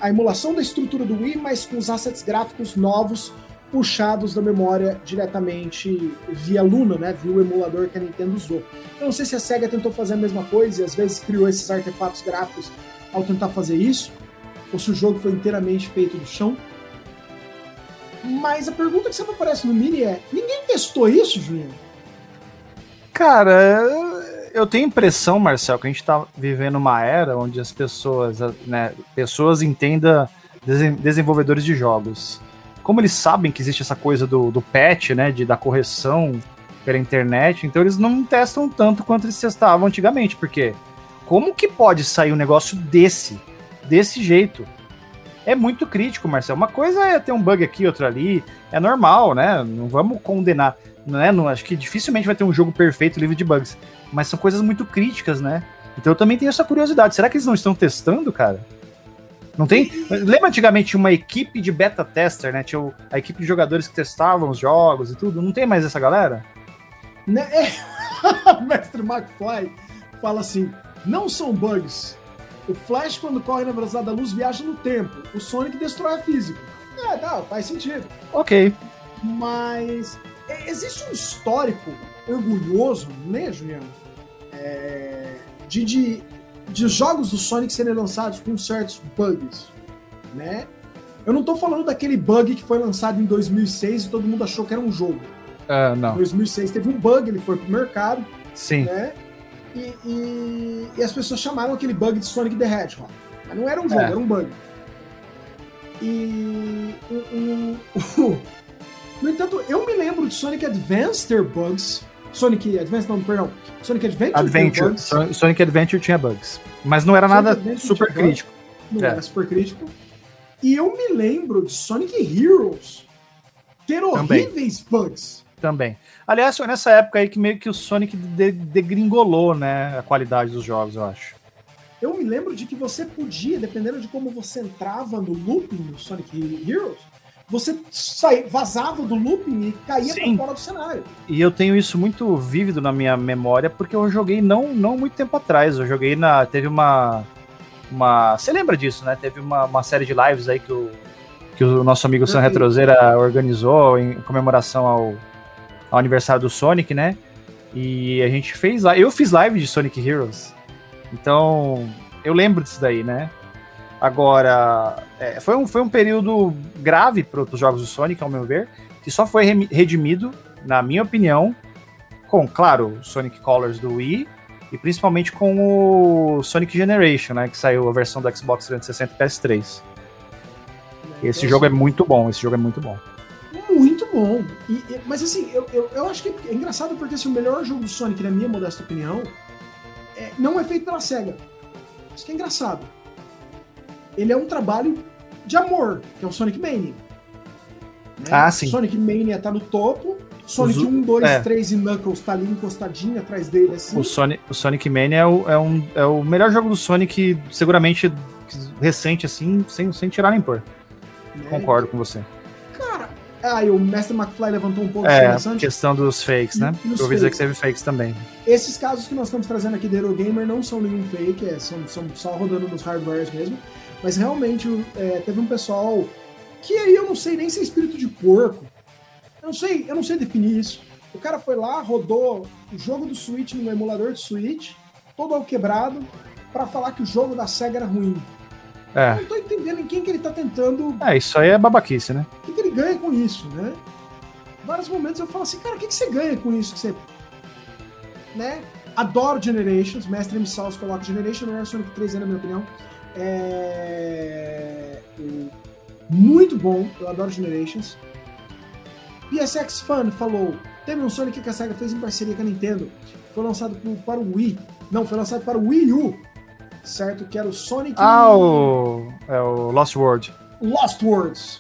a emulação da estrutura do Wii, mas com os assets gráficos novos puxados da memória diretamente via Luna, né? Via o emulador que a Nintendo usou. Eu não sei se a SEGA tentou fazer a mesma coisa e às vezes criou esses artefatos gráficos ao tentar fazer isso, ou se o jogo foi inteiramente feito do chão. Mas a pergunta que sempre aparece no Mini é: ninguém testou isso, Juliano? Cara, eu tenho impressão, Marcel, que a gente está vivendo uma era onde as pessoas, né, pessoas entendam desenvolvedores de jogos. Como eles sabem que existe essa coisa do, do patch, né, de, da correção pela internet, então eles não testam tanto quanto eles testavam antigamente, porque como que pode sair um negócio desse, desse jeito? É muito crítico, Marcel. Uma coisa é ter um bug aqui, outro ali, é normal, né? Não vamos condenar não é? Não, acho que dificilmente vai ter um jogo perfeito livre de bugs. Mas são coisas muito críticas, né? Então eu também tenho essa curiosidade. Será que eles não estão testando, cara? Não tem? Lembra antigamente uma equipe de beta tester, né? Tinha a equipe de jogadores que testavam os jogos e tudo. Não tem mais essa galera? Né? É. o mestre McFly fala assim: não são bugs. O Flash, quando corre na velocidade da luz, viaja no tempo. O Sonic destrói a física. É, tá, faz sentido. Ok. Mas é, existe um histórico orgulhoso, né, Juliano? É, de, de, de jogos do Sonic serem lançados com certos bugs, né? Eu não tô falando daquele bug que foi lançado em 2006 e todo mundo achou que era um jogo. Uh, não. Em 2006 teve um bug, ele foi pro mercado. Sim. Né? E, e, e, as pessoas chamaram aquele bug de Sonic the Hedgehog. Mas não era um jogo, é. era um bug. E um, um, No entanto, eu me lembro de Sonic Advance ter bugs. Sonic Advance, não, perdão. Sonic Adventure, Adventure. bugs. Sonic Adventure tinha bugs. Mas não era Sonic nada Adventure super crítico. Não é. era super crítico. E eu me lembro de Sonic Heroes ter Também. horríveis bugs. Também. Aliás, foi nessa época aí que meio que o Sonic degringolou, né, a qualidade dos jogos, eu acho. Eu me lembro de que você podia, dependendo de como você entrava no looping no Sonic Heroes, você saía, vazava do looping e caía para fora do cenário. E eu tenho isso muito vívido na minha memória, porque eu joguei não, não muito tempo atrás. Eu joguei na. Teve uma. uma você lembra disso, né? Teve uma, uma série de lives aí que o, que o nosso amigo Sam Retrozeira organizou em comemoração ao, ao aniversário do Sonic, né? E a gente fez lá. Eu fiz live de Sonic Heroes. Então, eu lembro disso daí, né? Agora, é, foi, um, foi um período grave para os jogos do Sonic, ao meu ver, que só foi redimido, na minha opinião, com, claro, Sonic Colors do Wii e principalmente com o Sonic Generation, né, que saiu a versão do Xbox 360 e PS3. Esse jogo é muito bom, esse jogo é muito bom. Muito bom. E, e, mas assim, eu, eu, eu, acho que é engraçado porque assim, o melhor jogo do Sonic, na minha modesta opinião, é, não é feito pela SEGA. Isso que é engraçado ele é um trabalho de amor, que é o Sonic Mania. Né? Ah, sim. Sonic Mania tá no topo, Sonic Os, 1, 2, é. 3 e Knuckles tá ali encostadinho atrás dele, assim. O Sonic, o Sonic Mania é o, é, um, é o melhor jogo do Sonic, seguramente recente, assim, sem, sem tirar nem pôr. Né? Concordo com você. Cara, aí o Mestre McFly levantou um pouco é, a questão dos fakes, né? Eu ouvi dizer que teve fakes também. Esses casos que nós estamos trazendo aqui da Hero Gamer não são nenhum fake, é, são, são só rodando nos hardwares mesmo. Mas realmente é, teve um pessoal que aí eu não sei nem se é espírito de porco. Eu não sei, eu não sei definir isso. O cara foi lá, rodou o jogo do Switch no emulador de Switch, todo ao quebrado, para falar que o jogo da SEGA era ruim. É. Eu não tô entendendo em quem que ele tá tentando. É, isso aí é babaquice, né? O que, que ele ganha com isso, né? Em vários momentos eu falo assim, cara, o que, que você ganha com isso? Que você. Né? Adoro Generations, Mestre M. Salles coloca Generation, não é Sonic 3 na minha opinião. É... Muito bom, eu adoro Generations. PSX Fan falou: teve um Sonic que a SEGA fez em parceria com a Nintendo. Foi lançado para o Wii. Não, foi lançado para o Wii U. Certo? Que era o Sonic. Ah, o. É o Lost World. Lost Worlds.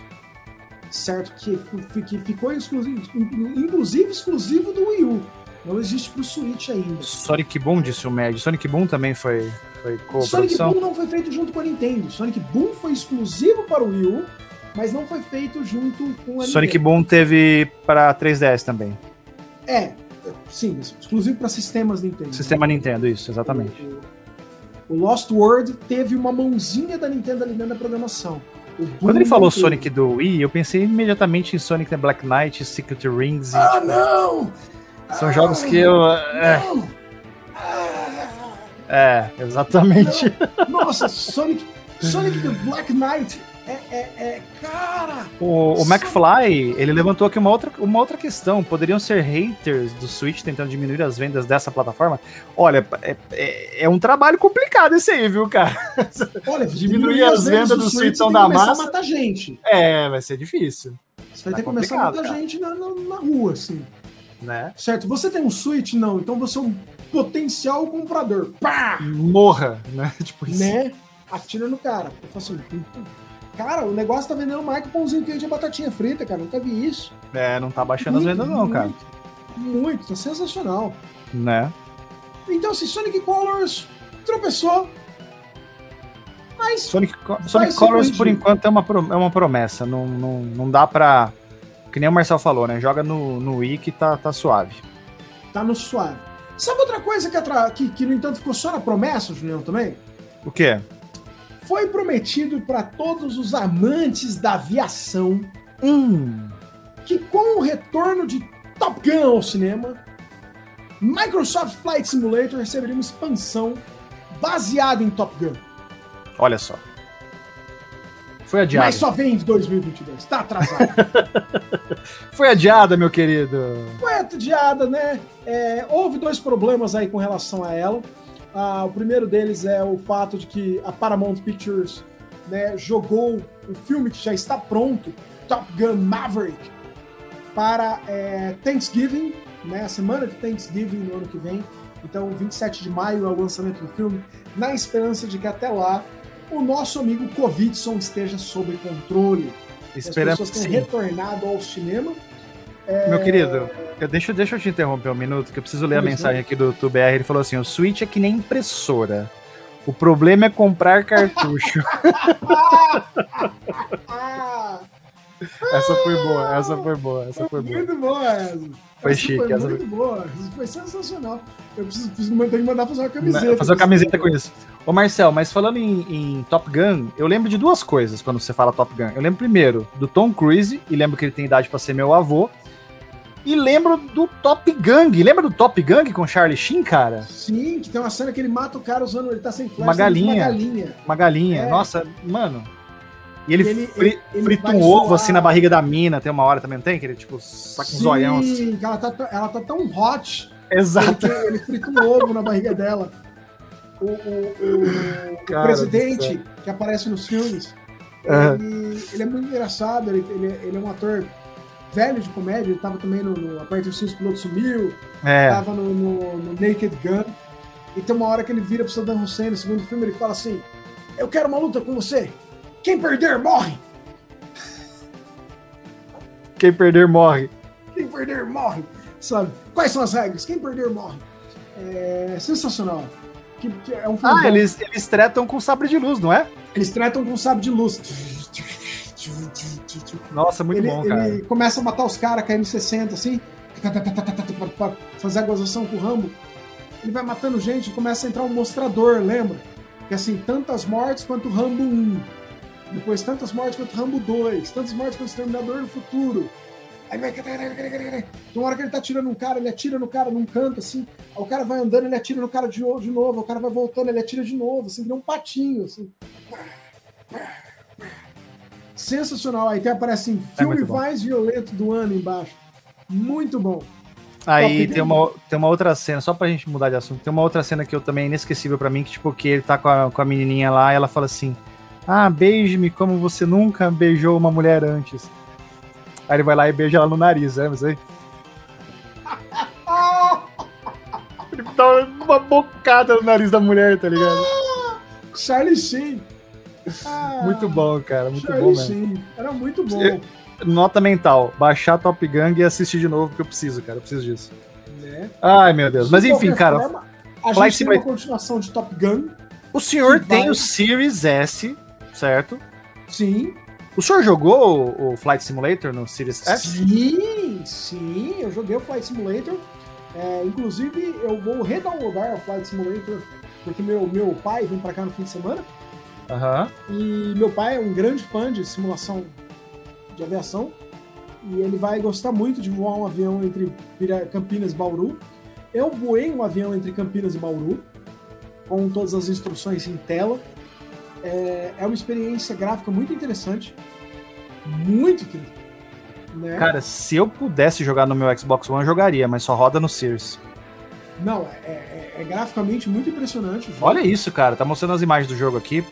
Certo? Que, que ficou exclusivo, inclusive exclusivo do Wii U. Não existe para o Switch ainda. Sonic Boom, disse o Med. Sonic Boom também foi foi Sonic Boom não foi feito junto com a Nintendo. Sonic Boom foi exclusivo para o Wii U, mas não foi feito junto com a Sonic Nintendo. Boom teve para 3DS também. É, sim, exclusivo para sistemas Nintendo. Sistema Nintendo, isso, exatamente. O, o Lost World teve uma mãozinha da Nintendo ali dentro da programação. Quando ele falou Sonic do Wii, eu pensei imediatamente em Sonic the Black Knight, Secret Rings. Ah, tipo, não! São jogos que eu. É, é exatamente. Nossa, Sonic, Sonic the Black Knight é, é, é, cara! O, o McFly, ele levantou aqui uma outra, uma outra questão. Poderiam ser haters do Switch tentando diminuir as vendas dessa plataforma? Olha, é, é, é um trabalho complicado esse aí, viu, cara? Olha, diminuir, as, vendas, do, do Switch da massa. a matar gente. É, vai ser difícil. Você vai tá ter que começar a matar cara. gente na, na, na rua, assim. Né? Certo? Você tem um Switch? Não. Então você é um potencial comprador. Pá! Morra, né? Tipo isso. Né? Atira no cara. Eu assim, Cara, o negócio tá vendendo mais que pãozinho quente e batatinha frita, cara. Nunca vi isso. É, não tá baixando muito, as vendas, não, cara. Muito, tá sensacional. Né? Então, assim, Sonic Colors tropeçou. Mas. Sonic, Sonic Colors, por enquanto, é uma, é uma promessa. Não, não, não dá pra. Que nem o Marcel falou, né? Joga no, no que tá, tá suave. Tá no suave. Sabe outra coisa que, atra... que, que, no entanto, ficou só na promessa, Julião, também? O quê? foi prometido para todos os amantes da aviação hum. que com o retorno de Top Gun ao cinema, Microsoft Flight Simulator receberia uma expansão baseada em Top Gun. Olha só. Foi adiada. Mas só vem em 2022, tá atrasado. Foi adiada, meu querido. Foi adiada, né? É, houve dois problemas aí com relação a ela. Ah, o primeiro deles é o fato de que a Paramount Pictures né, jogou o filme que já está pronto, Top Gun Maverick, para é, Thanksgiving, né, a semana de Thanksgiving no ano que vem. Então, 27 de maio é o lançamento do filme, na esperança de que até lá o nosso amigo Covidson esteja sob controle. Esperamos As pessoas tenham retornado ao cinema é... Meu querido, deixa, deixa eu te interromper um minuto, que eu preciso ler a mensagem aqui do TubeR. Ele falou assim: o Switch é que nem impressora. O problema é comprar cartucho. essa foi boa, essa foi boa, essa foi boa. Muito boa essa. Foi essa chique. Foi essa muito boa, foi sensacional. Eu preciso, preciso que mandar fazer uma camiseta. Fazer uma camiseta com isso. Ô Marcel, mas falando em, em, Top Gun, eu lembro de duas coisas quando você fala Top Gun. Eu lembro primeiro do Tom Cruise, e lembro que ele tem idade para ser meu avô. E lembro do Top Gang. Lembra do Top Gang com Charlie Sheen, cara? Sim, que tem uma cena que ele mata o cara usando. Ele tá sem flash. Uma galinha. Uma galinha. Uma galinha. É. Nossa, mano. E ele, ele, fri, ele frita um ovo assim na barriga da mina, tem uma hora também, não tem? Que ele, tipo, saca um zoião assim. Ela tá, ela tá tão hot. Exato. Ele frita um ovo na barriga dela. O, o, o, o presidente que aparece nos filmes, uhum. ele, ele, é muito engraçado, ele, ele, ele é um ator velho de comédia, ele tava também no, no Aperto dos Cintos, Piloto Sumiu, é. tava no, no, no, Naked Gun, e tem uma hora que ele vira pro Saddam Hussein, no segundo filme, ele fala assim, eu quero uma luta com você, quem perder, morre! Quem perder, morre. Quem perder, morre! Sabe? Quais são as regras? Quem perder, morre. É sensacional. Que, que é um ah, eles, eles tretam com sabre de luz, não é? Eles tretam com sabre de luz. Nossa, muito ele, bom, cara. Ele começa a matar os caras caindo 60, assim, pra fazer a gozação com o Rambo. Ele vai matando gente e começa a entrar um mostrador, lembra? Que assim, tantas mortes quanto Rambo 1. Depois tantas mortes quanto Rambo 2. Tantas mortes quanto Exterminador do Futuro. Aí vai. Tem uma hora que ele tá tirando um cara, ele atira no cara num canto, assim. Aí o cara vai andando, ele atira no cara de, de novo. O cara vai voltando, ele atira de novo, assim, que um patinho, assim sensacional. Aí tem aparece assim, é filme é mais violento do ano embaixo. Muito bom. Aí tem uma, tem uma outra cena, só pra gente mudar de assunto, tem uma outra cena que eu também é inesquecível para mim, que tipo, que ele tá com a, com a menininha lá e ela fala assim, ah, beije-me como você nunca beijou uma mulher antes. Aí ele vai lá e beija ela no nariz, né? Mas aí... ele dá uma bocada no nariz da mulher, tá ligado? Charlie Sheen. Ah, muito bom, cara. Muito bom mesmo. Sim, era muito bom. Nota mental, baixar Top Gang e assistir de novo, porque eu preciso, cara. Eu preciso disso. É. Ai, meu Deus. Mas enfim, cara. Forma, a Flight gente tem uma continuação de Top Gun. O senhor tem vai... o Series S, certo? Sim. O senhor jogou o, o Flight Simulator no Series S? Sim, sim. Eu joguei o Flight Simulator. É, inclusive, eu vou redownloadar o Flight Simulator, porque meu, meu pai vem pra cá no fim de semana. Aham. E meu pai é um grande fã de simulação de aviação. E ele vai gostar muito de voar um avião entre Campinas e Bauru. Eu voei um avião entre Campinas e Bauru, com todas as instruções em tela. É, é uma experiência gráfica muito interessante. Muito interessante. Né? Cara, se eu pudesse jogar no meu Xbox One, eu jogaria, mas só roda no Sears. Não, é, é- é graficamente muito impressionante. Olha isso, cara. Tá mostrando as imagens do jogo aqui.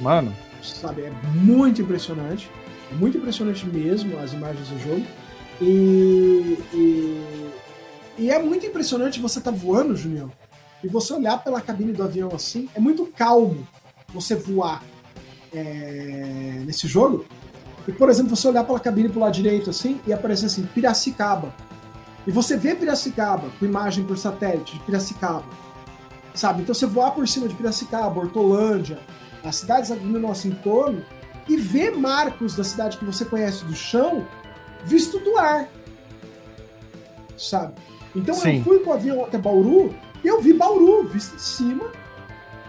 Mano, sabe? É muito impressionante. É muito impressionante mesmo as imagens do jogo. E, e, e é muito impressionante você estar voando, Junião, e você olhar pela cabine do avião assim. É muito calmo você voar é, nesse jogo. E, por exemplo, você olhar pela cabine pro lado direito assim e aparecer assim, Piracicaba. E você vê Piracicaba com imagem por satélite de Piracicaba. Sabe? Então você voar por cima de Piracicaba, Hortolândia, as cidades no nosso entorno e ver marcos da cidade que você conhece do chão visto do ar. Sabe? Então Sim. eu fui com o avião até Bauru e eu vi Bauru visto de cima,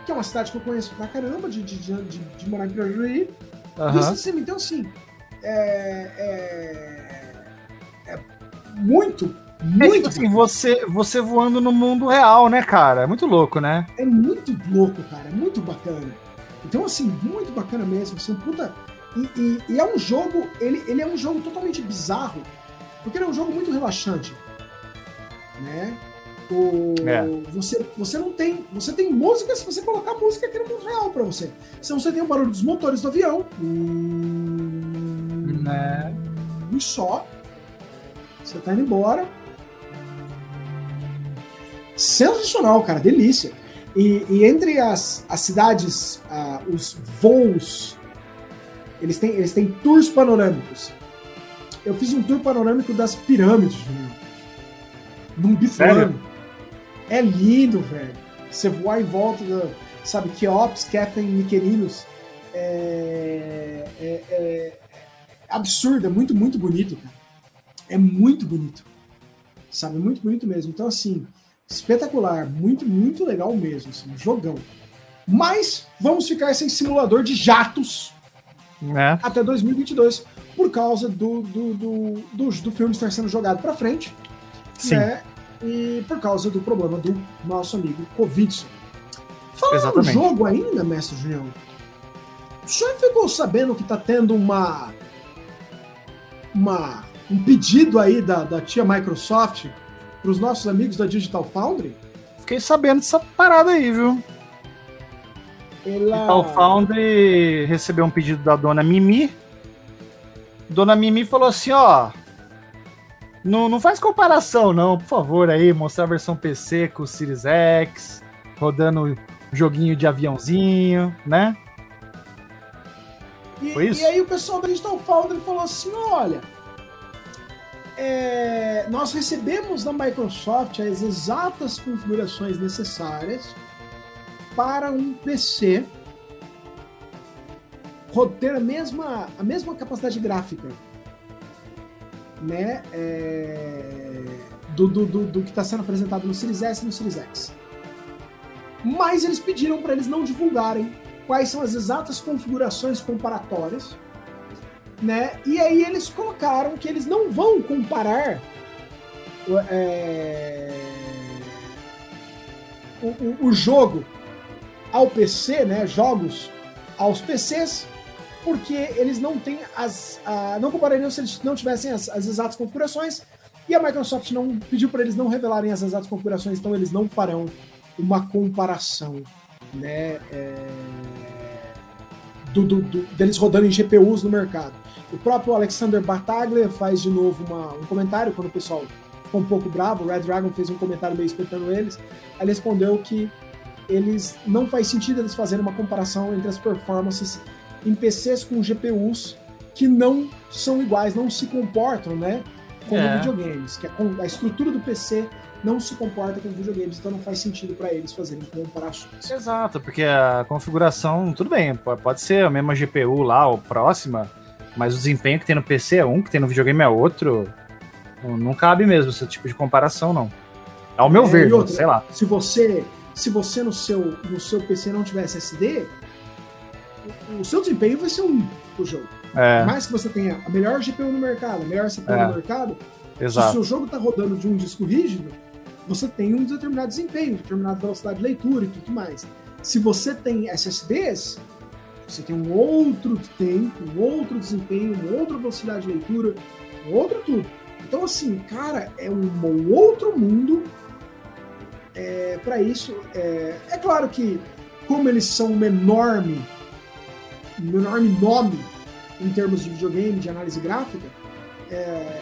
que é uma cidade que eu conheço pra caramba, de, de, de, de, morar em Pirajuí. de cima. Então, assim, é, é, é muito, É muito, tipo assim, você, você voando no mundo real, né, cara? É muito louco, né? é muito louco, cara. É muito bacana. Então, assim, muito bacana mesmo. Assim, puta. E, e- e é um jogo, ele, ele é um jogo totalmente bizarro, porque ele é um jogo muito relaxante. Né? O, É. você, você não tem. Você tem música se você colocar música aqui no mundo real pra você. Senão você tem o barulho dos motores do avião. Né? E só. Você tá indo embora. Sensacional, cara, delícia. E, e entre as, as cidades, ah, os voos, eles têm, eles têm tours panorâmicos. Eu fiz um tour panorâmico das pirâmides, Juninho. Num biplano. Sério? É lindo, velho. Você voar em volta da, sabe, Queops, Kefren, Miquelinos. É, é, é absurdo, é muito, muito bonito, cara. É muito bonito. Sabe, muito bonito mesmo. Então, assim, espetacular, muito, muito legal mesmo, assim, jogão. Mas vamos ficar sem simulador de jatos Né? até 2022 por causa do, do, do, do, do filme estar sendo jogado para frente, Sim. né? E por causa do problema do nosso amigo Covid. Falando Exatamente. no jogo ainda, mestre Julião, o senhor ficou sabendo que tá tendo uma, uma um pedido aí da, da tia Microsoft para os nossos amigos da Digital Foundry? Fiquei sabendo dessa parada aí, viu? Ela... Digital Foundry recebeu um pedido da dona Mimi. Dona Mimi falou assim, ó. Não, não faz comparação, não, por favor, aí, mostrar a versão PC com o Series X, rodando joguinho de aviãozinho, né? E, Foi isso? e aí o pessoal da Digital Foundry falou assim: olha, é, nós recebemos da Microsoft as exatas configurações necessárias para um PC ter a mesma, a mesma capacidade gráfica né, é, do, do, do, do que está sendo apresentado no Series S e no Series X. Mas eles pediram para eles não divulgarem quais são as exatas configurações comparatórias, né? E aí eles colocaram que eles não vão comparar é, o, o- o jogo ao PC, né? Jogos aos PCs, porque eles não têm as. não comparariam se eles não tivessem as, as exatas configurações. E a Microsoft não pediu para eles não revelarem as exatas configurações, então eles não farão uma comparação, né? é, do, do- do- deles rodando em GPUs no mercado. O próprio Alexander Bataglia faz de novo uma- um comentário quando o pessoal ficou um pouco bravo. O Red Dragon fez um comentário meio espetando eles. Ele respondeu que eles não faz sentido eles fazerem uma comparação entre as performances em PCs com GPUs que não são iguais, não se comportam, né? Como É. videogames. Que a, com- a estrutura do PC não se comporta com videogames, então não faz sentido para eles fazerem comparações. Exato, porque a configuração, tudo bem, po- pode ser a mesma GPU lá, ou próxima, mas o desempenho que tem no PC é um, que tem no videogame é outro. Não, cabe mesmo esse tipo de comparação, não. Ao meu É, ver, outra, sei lá. se você se você no seu no seu PC não tiver SSD, o, o seu desempenho vai ser um pro jogo. É, Por mais que você tenha a melhor GPU no mercado, a melhor CPU É. no mercado, se o exato. seu jogo está rodando de um disco rígido, você tem um determinado desempenho, determinada velocidade de leitura e tudo mais. Se você tem SSDs, você tem um outro tempo, um outro desempenho, uma outra velocidade de leitura, um outro tudo. Então, assim, cara, é um, outro mundo é, para isso. É, é claro que, como eles são um enorme, um enorme nome em termos de videogame, de análise gráfica, é,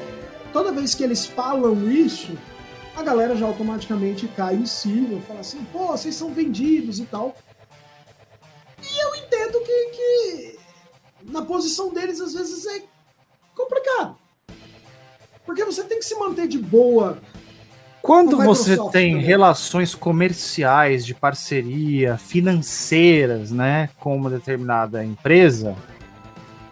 toda vez que eles falam isso, a galera já automaticamente cai em cima, fala assim, pô, vocês são vendidos e tal. E eu entendo que, que na posição deles às vezes é complicado. Porque você tem que se manter de boa. Quando a você tem também. relações comerciais, de parceria, financeiras, né, com uma determinada empresa,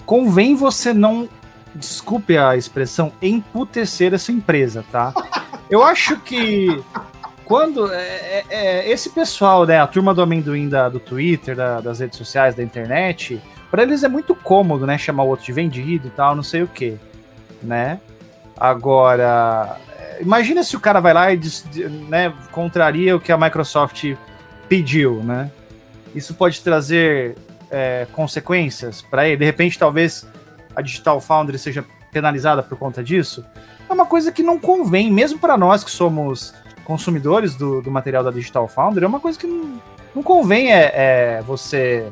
convém você não, desculpe a expressão, emputecer essa empresa, tá? Eu acho que quando é, é- é, esse pessoal, né, a turma do amendoim da- do Twitter, da- das redes sociais, da internet, para eles é muito cômodo, né, chamar o outro de vendido e tal, não sei o que, né? Agora, é, imagina se o cara vai lá e né, contraria o que a Microsoft pediu, né? Isso pode trazer é, consequências para ele. De repente, talvez a Digital Foundry seja penalizada por conta disso. É uma coisa que não convém, mesmo para nós que somos consumidores do, do material da Digital Foundry, é uma coisa que não, não convém é, é, você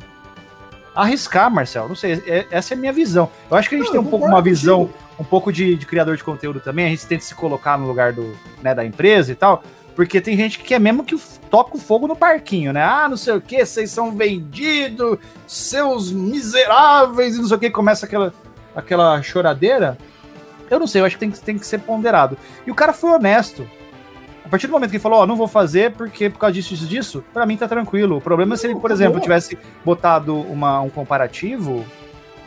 arriscar, Marcel. Não sei, é- essa é a minha visão. Eu acho que a gente Não, tem um pouco uma visão contigo. um pouco de, de criador de conteúdo também, a gente tenta se colocar no lugar do, né, da empresa e tal, porque tem gente que quer mesmo que toca o fogo no parquinho, né? Ah, não sei o que, vocês são vendidos, seus miseráveis, e não sei o que, começa aquela, aquela choradeira. Eu não sei, eu acho que tem, que tem que ser ponderado. E o cara foi honesto. A partir do momento que ele falou, ó, não vou fazer porque por causa disso, disso, disso, pra mim tá tranquilo. O problema é se ele, por tá exemplo, tivesse botado uma, um comparativo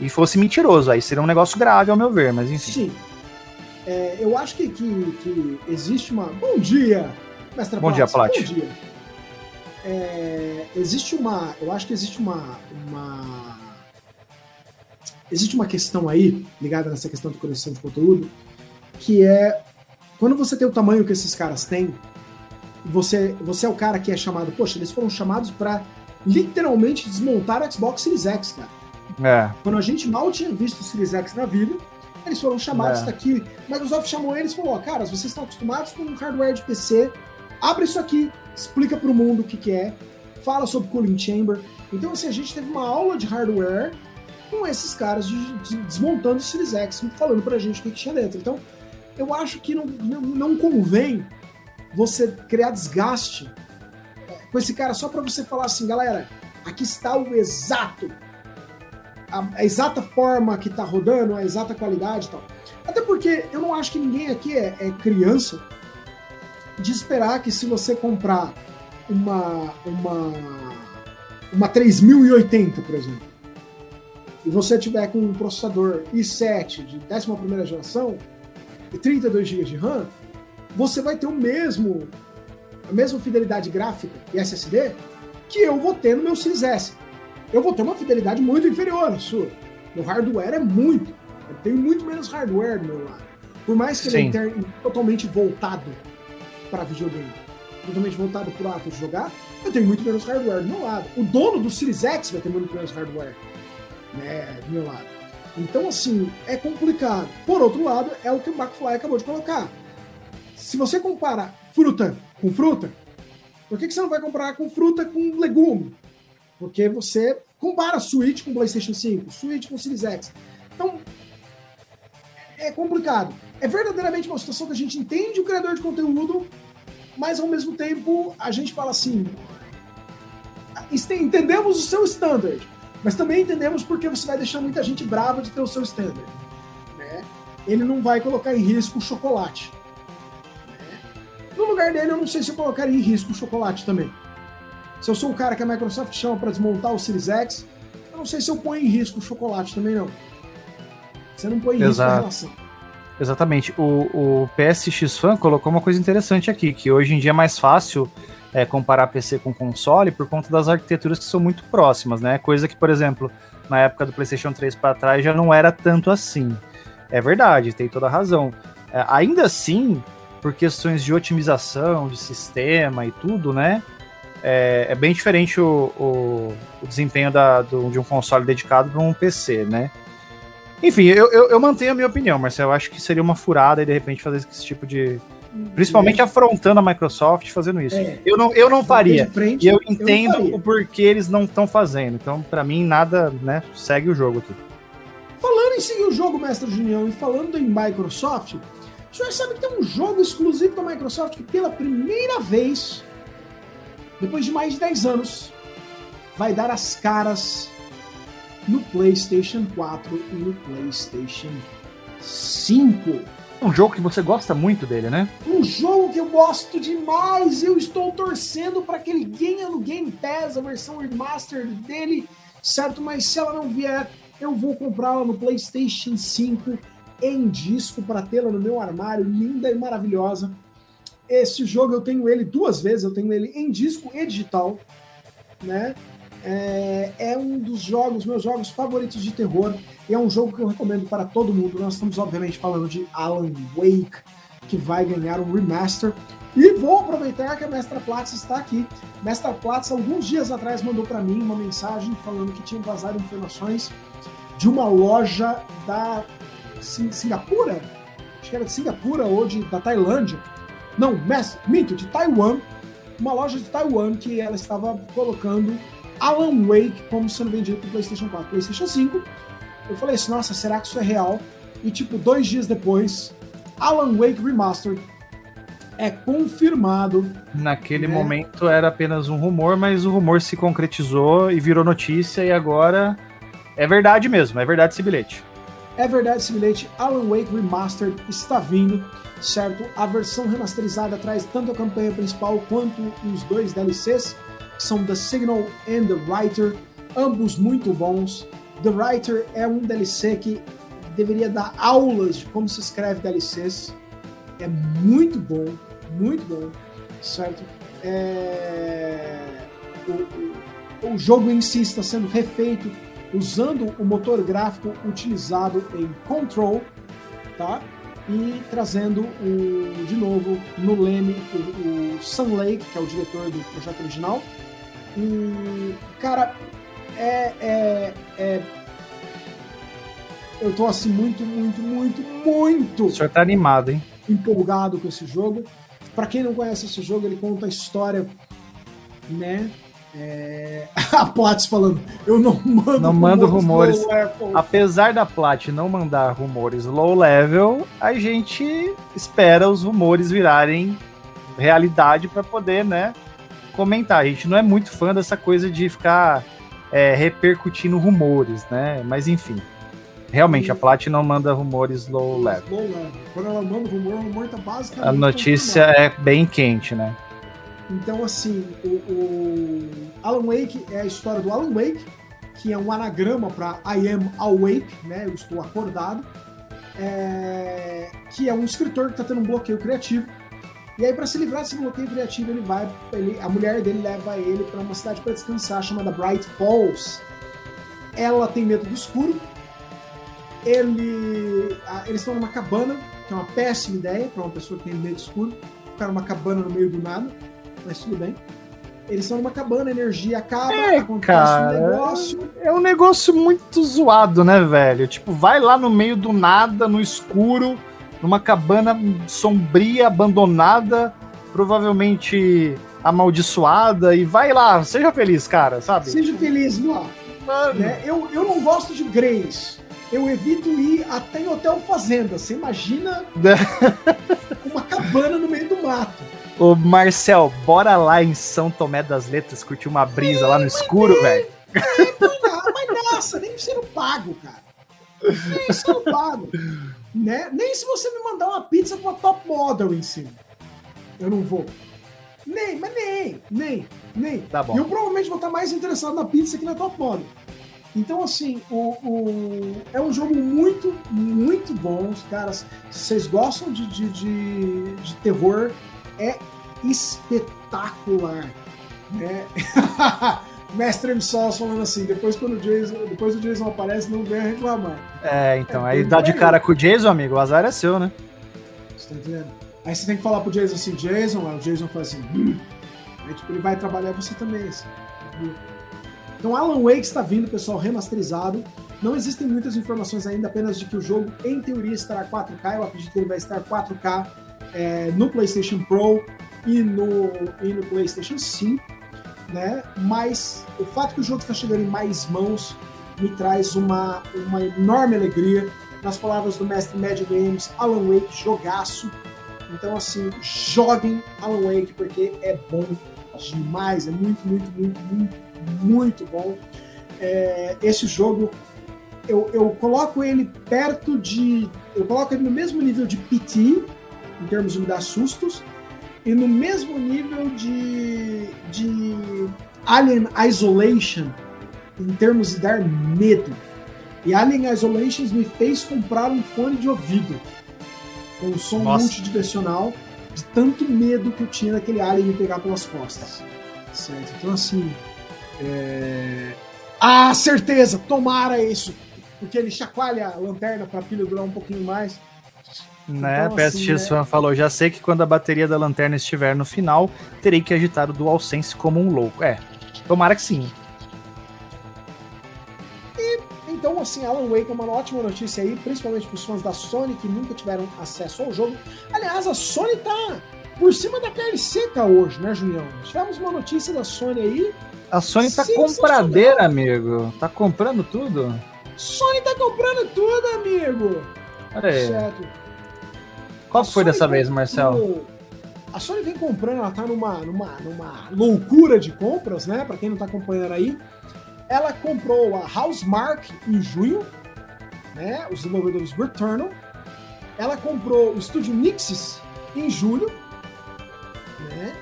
e fosse mentiroso. Aí seria um negócio grave, ao meu ver, mas enfim. Sim. É, eu acho que, que, que existe uma. Bom dia, mestre Bom dia, Plat. Bom dia. É, existe uma. Eu acho que existe uma, uma. Existe uma questão aí, ligada nessa questão de coleção de conteúdo, que é quando você tem o tamanho que esses caras têm, você, você é o cara que é chamado. Poxa, eles foram chamados para literalmente desmontar o Xbox Series X, cara. É, Quando a gente mal tinha visto o Series X na vida, eles foram chamados É. daqui. Microsoft chamou eles e falou: ó, cara, vocês estão acostumados com um hardware de PC, abre isso aqui, explica pro mundo o que, que é, fala sobre cooling chamber. Então, assim, a gente teve uma aula de hardware com esses caras de- de- desmontando o Series X, falando pra gente o que, que tinha dentro. Então, eu acho que não, não, não convém você criar desgaste com esse cara só pra você falar assim, galera, aqui está o exato a, a exata forma que tá rodando, a exata qualidade e tal. Até porque eu não acho que ninguém aqui é, é criança de esperar que se você comprar uma uma uma 3080, por exemplo, e você tiver com um processador i7 de 11ª geração e 32 GB de RAM, você vai ter o mesmo a mesma fidelidade gráfica e SSD que eu vou ter no meu Series S eu vou ter uma fidelidade muito inferior à sua. Meu hardware é muito. Eu tenho muito menos hardware do meu lado. Por mais que ele Sim. é inter- totalmente voltado para videogame, totalmente voltado para o ato de jogar, eu tenho muito menos hardware do meu lado. O dono do Series X vai ter muito menos hardware né, do meu lado. Então, assim, é complicado. Por outro lado, é o que o McFly acabou de colocar. Se você compara fruta com fruta, por que, que você não vai comparar com fruta com legume? Porque você compara Switch com PlayStation 5, Switch com Series X. Então, é complicado. É verdadeiramente uma situação que a gente entende o criador de conteúdo, mas ao mesmo tempo a gente fala assim: "Este- entendemos o seu standard, mas também entendemos porque você vai deixar muita gente brava de ter o seu standard. né? Ele não vai colocar em risco o chocolate. né? No lugar dele, eu não sei se eu colocaria em risco o chocolate também. Se eu sou o cara que a Microsoft chama para desmontar o Series X, eu não sei se eu ponho em risco o chocolate também, não. Você não põe em risco a Exato. relação. Exatamente. O, o PSX Fan colocou uma coisa interessante aqui, que hoje em dia é mais fácil é, comparar PC com console por conta das arquiteturas que são muito próximas, né? Coisa que, por exemplo, na época do PlayStation 3 para trás já não era tanto assim. É verdade, tem toda a razão. É, ainda assim, por questões de otimização, de sistema e tudo, né? É, é bem diferente o, o, o desempenho da, do, de um console dedicado para um PC, né? Enfim, eu, eu, eu, mantenho a minha opinião, Marcelo. Eu acho que seria uma furada e de repente fazer esse tipo de. Principalmente é. afrontando a Microsoft fazendo isso. É. Eu, não, eu não faria. Frente, e eu entendo eu o porquê eles não estão fazendo. Então, para mim, nada, né? Segue o jogo aqui. Falando em seguir o jogo, mestre Junião, e falando em Microsoft, o senhor sabe que tem um jogo exclusivo da Microsoft que pela primeira vez, depois de mais de 10 anos, vai dar as caras no PlayStation 4 e no PlayStation 5. Um jogo que você gosta muito dele, né? Um jogo que eu gosto demais. Eu estou torcendo para que ele ganhe no Game Pass a versão remaster dele, certo? Mas se ela não vier, eu vou comprá-la no PlayStation 5 em disco para tê-la no meu armário, linda e maravilhosa. Esse jogo eu tenho ele duas vezes, eu tenho ele em disco e digital, né? É, é, um dos jogos, meus jogos favoritos de terror, e é um jogo que eu recomendo para todo mundo. Nós estamos, obviamente, falando de Alan Wake, que vai ganhar um remaster. E vou aproveitar que a Mestra Platz está aqui. Mestra Platz, alguns dias atrás, mandou para mim uma mensagem falando que tinha vazado informações de uma loja da Singapura, acho que era de Singapura ou de, da Tailândia. Não, minto, de Taiwan. Uma loja de Taiwan que ela estava colocando Alan Wake como sendo vendido para PlayStation 4, PlayStation 5. Eu falei assim, nossa, será que isso é real? E tipo, dois dias depois, Alan Wake Remastered é confirmado. Naquele né? momento era apenas um rumor, mas o rumor se concretizou e virou notícia, e agora é verdade mesmo, é verdade esse bilhete. É verdade esse bilhete, Alan Wake Remastered está vindo, certo? A versão remasterizada traz tanto a campanha principal quanto os dois DLCs são The Signal and The Writer, ambos muito bons. The Writer é um DLC que deveria dar aulas de como se escreve DLCs. É muito bom, muito bom, certo? É... O, o, o jogo em si está sendo refeito usando o motor gráfico utilizado em Control, tá? E trazendo o, de novo no Leme o, o Sun Lake, que é o diretor do projeto original, e, cara, é, é, é, Eu tô assim, muito, muito, muito, muito. O senhor tá animado, hein? Empolgado com esse jogo. Para quem não conhece esse jogo, ele conta a história, né? É... A Platts falando, eu não mando não mando rumores. Apesar da Plat não mandar rumores low level, a gente espera os rumores virarem realidade para poder, né, comentar. A gente não é muito fã dessa coisa de ficar é, repercutindo rumores, né? Mas enfim. Realmente, e... a Plat não manda rumores low level. Low level. Quando ela manda rumor, o rumor tá basicamente. A notícia é bem quente, né? Então, assim, o, o, Alan Wake é a história do Alan Wake, que é um anagrama para I am awake, né? Eu estou acordado. É, que é um escritor que está tendo um bloqueio criativo e aí, para se livrar desse bloqueio criativo, ele vai. Ele, a mulher dele leva ele para uma cidade para descansar chamada Bright Falls. Ela tem medo do escuro. Ele, eles estão numa cabana, que é uma péssima ideia para uma pessoa que tem medo do escuro. Ficar numa cabana no meio do nada, mas tudo bem. Eles estão numa cabana, a energia acaba, é, acontece cara, um negócio. É um negócio muito zoado, né, velho? Tipo, vai lá no meio do nada, no escuro numa cabana sombria, abandonada, provavelmente amaldiçoada, e vai lá, seja feliz, cara, sabe? Seja feliz lá. Mano. Né? Eu, eu não gosto de Greys. Eu evito ir até em hotel fazenda. Você imagina uma cabana no meio do mato. Ô, Marcel, bora lá em São Tomé das Letras curtir uma brisa lá no escuro, velho. É, mas nossa, nem sendo pago, cara. Nem sendo pago. Né? Nem se você me mandar uma pizza com a top model em cima. Eu não vou. Nem, mas nem, nem, nem. Tá bom. E eu provavelmente vou estar mais interessado na pizza que na top model. Então, assim, o, o, é um jogo muito, muito bom. Os caras, se vocês gostam de, de, de, de terror, é espetacular. Né? Mestre M. Sol falando assim, depois quando o Jason, depois o Jason aparece, não venha reclamar. É, então, é, aí dá de cara com o Jason, amigo, o azar é seu, né? Você tá entendendo? Aí você tem que falar pro Jason assim, Jason, aí o Jason fala assim, hum. aí tipo, ele vai trabalhar você também, assim. Então Alan Wake está vindo, pessoal, remasterizado. Não existem muitas informações ainda, apenas de que o jogo, em teoria, estará 4K. Eu acredito que ele vai estar 4K é, no PlayStation Pro e no, e no PlayStation 5, né? Mas o fato que o jogo está chegando em mais mãos me traz uma, uma enorme alegria. Nas palavras do mestre Mad Games, Alan Wake, jogaço. Então, assim, joguem Alan Wake porque é bom demais, é muito, muito, muito, muito, muito bom. É, esse jogo, eu, eu coloco ele perto de. Eu coloco ele no mesmo nível de PT, em termos de me dar sustos, e no mesmo nível de, de Alien Isolation, em termos de dar medo. E Alien Isolation me fez comprar um fone de ouvido com som Nossa. multidimensional de tanto medo que eu tinha daquele alien me pegar pelas costas. Certo? Então, assim. É... Ah, certeza! Tomara isso! Porque ele chacoalha a lanterna para a pilha durar um pouquinho mais. Né, então, PSX assim, Fan falou, já sei que quando a bateria da lanterna estiver no final, terei que agitar o DualSense como um louco. É, tomara que sim. E, então, assim, Alan Wake é uma ótima notícia aí, principalmente para os fãs da Sony que nunca tiveram acesso ao jogo. Aliás, a Sony tá por cima da carne seca hoje, né, Julião? Tivemos uma notícia da Sony aí. A Sony tá compradeira, amigo. Tá comprando tudo? Sony tá comprando tudo, amigo. Olha aí. Certo. Qual foi Sony dessa vez, Marcelo? A Sony vem comprando, ela tá numa, numa, numa loucura de compras, né? Pra quem não tá acompanhando aí. Ela comprou a Housemark em junho, né? Os desenvolvedores Returnal. Ela comprou o estúdio Nixis em julho né?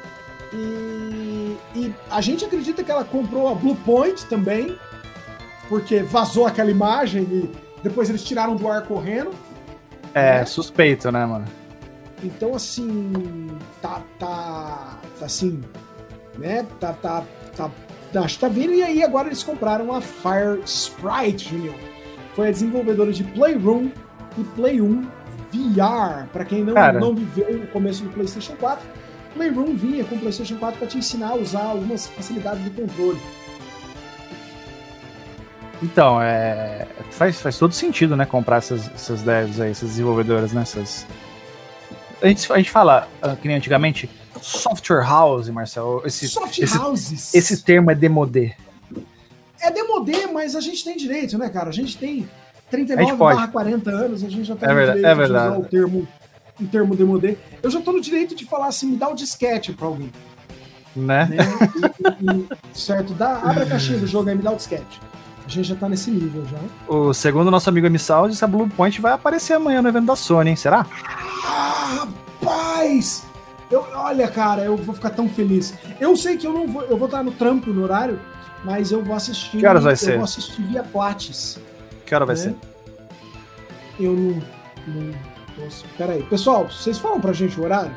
E, e a gente acredita que ela comprou a Blue Point também, porque vazou aquela imagem e depois eles tiraram do ar correndo. É, né? suspeito, né, mano? Então, assim, tá, tá, tá assim, né? Tá, tá, tá, acho que tá vindo. E aí agora eles compraram a Fire Sprite, Junior. Foi a desenvolvedora de Playroom e Play 1 VR. Para quem não, não viveu o começo do PlayStation 4, Playroom vinha com o PlayStation 4 para te ensinar a usar algumas facilidades do controle. Então, é, faz, faz todo sentido, né, comprar essas, essas devs aí, essas desenvolvedoras, né, essas... A gente, a gente fala, ah, que nem antigamente, software house, Marcelo, esse, Soft esse, houses. esse termo é demodé. É demodé, mas a gente tem direito, né, cara? A gente tem 39 barra 40 anos, a gente já tem é verdade, direito é verdade. de usar o termo em termo de modê, eu já tô no direito de falar assim, me dá o um disquete pra alguém. Né? né? E, e, certo, dá, abre a caixinha do jogo aí, me dá o disquete. A gente já tá nesse nível já. O segundo nosso amigo Emissaud, essa Blue Point vai aparecer amanhã no evento da Sony, hein? Será? Ah, rapaz! Eu, olha, cara, eu vou ficar tão feliz. Eu sei que eu não vou, eu vou estar no trampo no horário, mas eu vou assistir. Que horas vai eu ser? Eu vou assistir via Plates. Que hora vai né? ser? Eu não, não Pera aí. Pessoal, vocês falam pra gente o horário?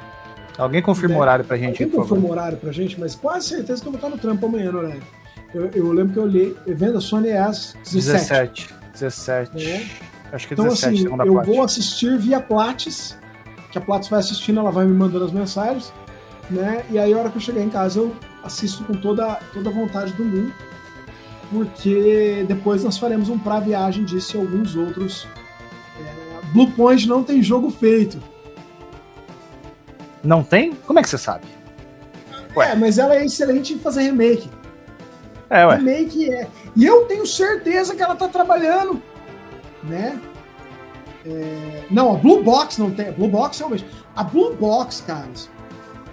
Alguém confirma o é, horário pra gente, Alguém confirma o horário pra gente, mas quase certeza que eu vou estar no trampo amanhã no horário. Eu, eu lembro que eu li, vendo a Sony é às 17. 17. 17. É. Acho que é então, 17, assim, eu parte. vou assistir via Plates, que a Plates vai assistindo, ela vai me mandando as mensagens, né? E aí, a hora que eu chegar em casa, eu assisto com toda, toda a vontade do mundo, porque depois nós faremos um pra viagem disso e alguns outros Blue Point não tem jogo feito. Não tem? Como é que você sabe? Ué. É, mas ela é excelente em fazer remake. É, ué. Remake é. E eu tenho certeza que ela tá trabalhando, né? É... Não, a Blue Box não tem. A Blue Box realmente. A Blue Box, caras,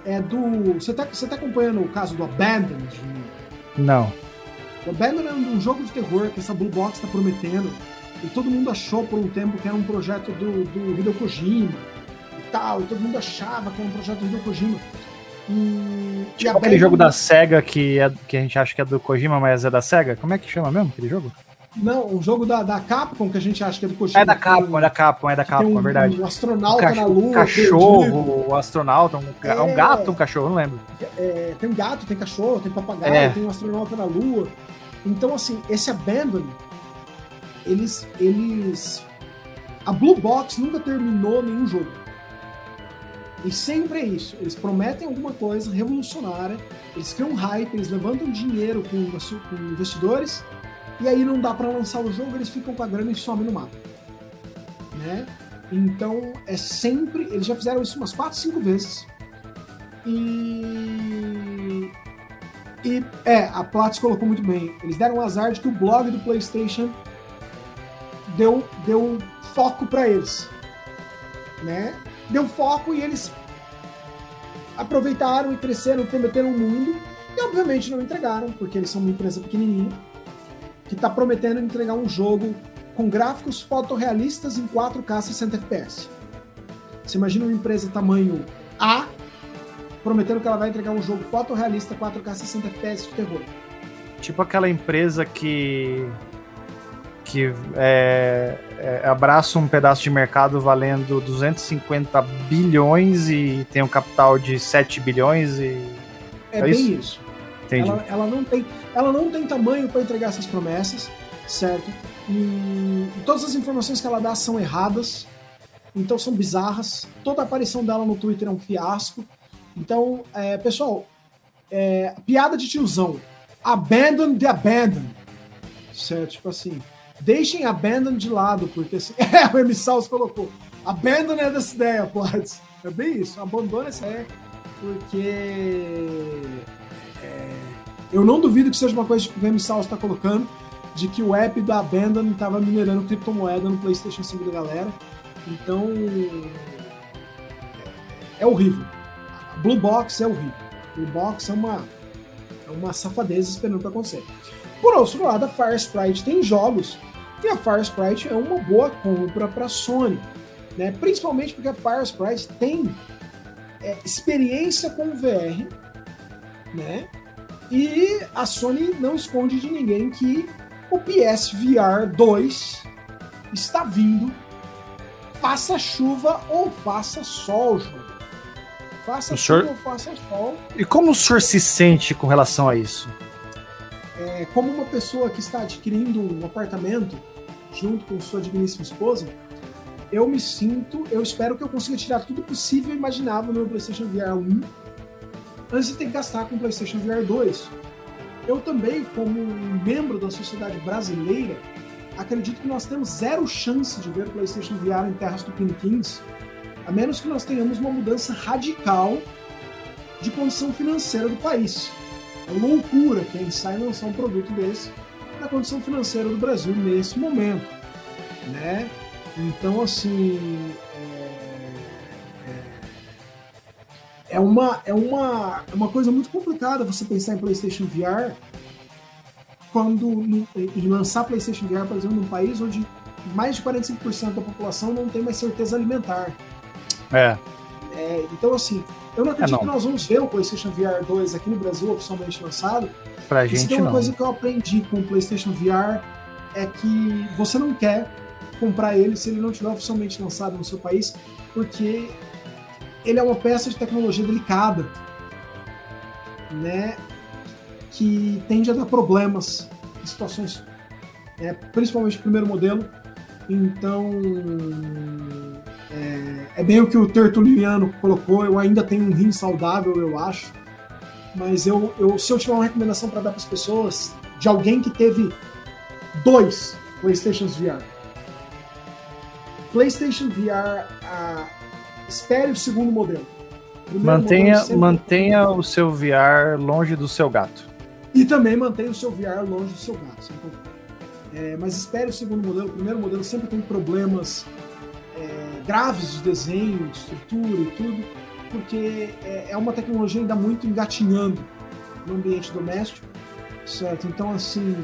é do. Você tá, você tá acompanhando o caso do Abandoned? Não. O Abandoned é um jogo de terror que essa Blue Box tá prometendo e todo mundo achou por um tempo que era um projeto do, do Hideo Kojima e tal, e todo mundo achava que era um projeto do Hideo Kojima. E, tipo e aquele jogo da SEGA que, é, que a gente acha que é do Kojima, mas é da SEGA? Como é que chama mesmo aquele jogo? Não, um jogo da, da Capcom que a gente acha que é do Kojima. É da Capcom, é da Capcom, é da Capcom, um, é verdade. Um astronauta um na lua. Um cachorro, o astronauta, um, é, um gato, um cachorro, não lembro. É, tem um gato, tem cachorro, tem papagaio, é. tem um astronauta na lua. Então, assim, esse Abandon, eles, eles... A Blue Box nunca terminou nenhum jogo. E sempre é isso. Eles prometem alguma coisa revolucionária, eles criam um hype, eles levantam dinheiro com, com investidores, e aí não dá para lançar o jogo, eles ficam com a grana e somem no mapa. Né? Então é sempre. Eles já fizeram isso umas 4, 5 vezes. E. E é, a Platts colocou muito bem. Eles deram um azar de que o blog do PlayStation deu, deu foco para eles. Né? Deu foco e eles aproveitaram e cresceram, prometeram o mundo. E obviamente não entregaram, porque eles são uma empresa pequenininha que está prometendo entregar um jogo com gráficos fotorrealistas em 4K 60 FPS. Você imagina uma empresa tamanho A prometendo que ela vai entregar um jogo fotorrealista 4K 60 FPS de terror. Tipo aquela empresa que que é, é, abraça um pedaço de mercado valendo 250 bilhões e tem um capital de 7 bilhões e é, é bem isso. isso. Ela, ela, não tem, ela não tem tamanho para entregar essas promessas, certo? E, e, todas as informações que ela dá são erradas, então são bizarras. Toda a aparição dela no Twitter é um fiasco. Então, é, pessoal, é, piada de tiozão. Abandon the abandon. Certo? Tipo assim, deixem abandon de lado, porque assim, é, o M. colocou. Abandon é dessa ideia, pode. É bem isso, abandona essa ideia, porque é, eu não duvido que seja uma coisa que o South está colocando, de que o app da Abandon estava minerando criptomoeda no PlayStation 5 da galera. Então. É, é horrível. A Blue Box é horrível. Blue Box é uma, é uma safadeza esperando para acontecer. Por outro lado, a Fire Sprite tem jogos e a Fire Sprite é uma boa compra para a Sony. Né? Principalmente porque a Fire Sprite tem é, experiência com VR, né? E a Sony não esconde de ninguém que o PSVR 2 está vindo. Faça chuva ou faça sol, João. Faça o chuva senhor... ou faça sol. E como o senhor se sente com relação a isso? É, como uma pessoa que está adquirindo um apartamento junto com sua digníssima esposa, eu me sinto, eu espero que eu consiga tirar tudo possível e imaginável no meu PlayStation VR 1 antes de ter que gastar com o PlayStation VR 2. Eu também, como membro da sociedade brasileira, acredito que nós temos zero chance de ver o PlayStation VR em terras tupiniquins, a menos que nós tenhamos uma mudança radical de condição financeira do país. É loucura quem sai lançar um produto desse na condição financeira do Brasil nesse momento, né? Então, assim, é uma, é uma, é uma coisa muito complicada você pensar em PlayStation VR quando em lançar PlayStation VR, por exemplo, num país onde mais de 45% da população não tem mais certeza alimentar. É. é então, assim, eu não acredito é, não. que nós vamos ver o PlayStation VR 2 aqui no Brasil oficialmente lançado. Pra gente tem uma não. coisa que eu aprendi com o PlayStation VR é que você não quer comprar ele se ele não estiver oficialmente lançado no seu país, porque ele é uma peça de tecnologia delicada, né? Que tende a dar problemas em situações, é, principalmente o primeiro modelo. Então, é, é, bem o que o Tertuliano colocou. Eu ainda tenho um rim saudável, eu acho. Mas eu, eu se eu tiver uma recomendação para dar para as pessoas de alguém que teve dois PlayStations VR, PlayStation VR, a, espere o segundo modelo. O mantenha modelo mantenha o seu VR longe do seu gato. E também mantenha o seu VR longe do seu gato. É, mas espere o segundo modelo. O primeiro modelo sempre tem problemas é, graves de desenho, de estrutura e tudo, porque é, é uma tecnologia ainda muito engatinhando no ambiente doméstico, certo? Então, assim,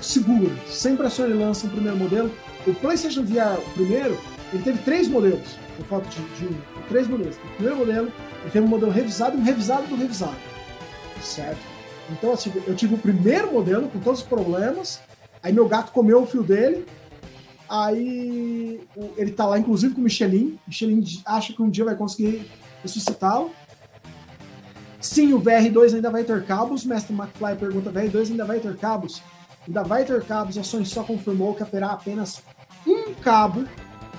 segura. Sempre a Sony lança um primeiro modelo. O PlayStation VR, o primeiro, ele teve três modelos por falta de, de três modelos. O primeiro modelo, ele teve um modelo revisado e um revisado do revisado. Certo? Então, assim, eu tive o primeiro modelo com todos os problemas, Aí meu gato comeu o fio dele. Aí ele tá lá, inclusive, com o Michelin. Michelin acha que um dia vai conseguir ressuscitá-lo. Sim, o VR2 ainda vai ter cabos. Mestre McFly pergunta: VR2 ainda vai ter cabos? Ainda vai ter cabos. A Sony só confirmou que haverá apenas um cabo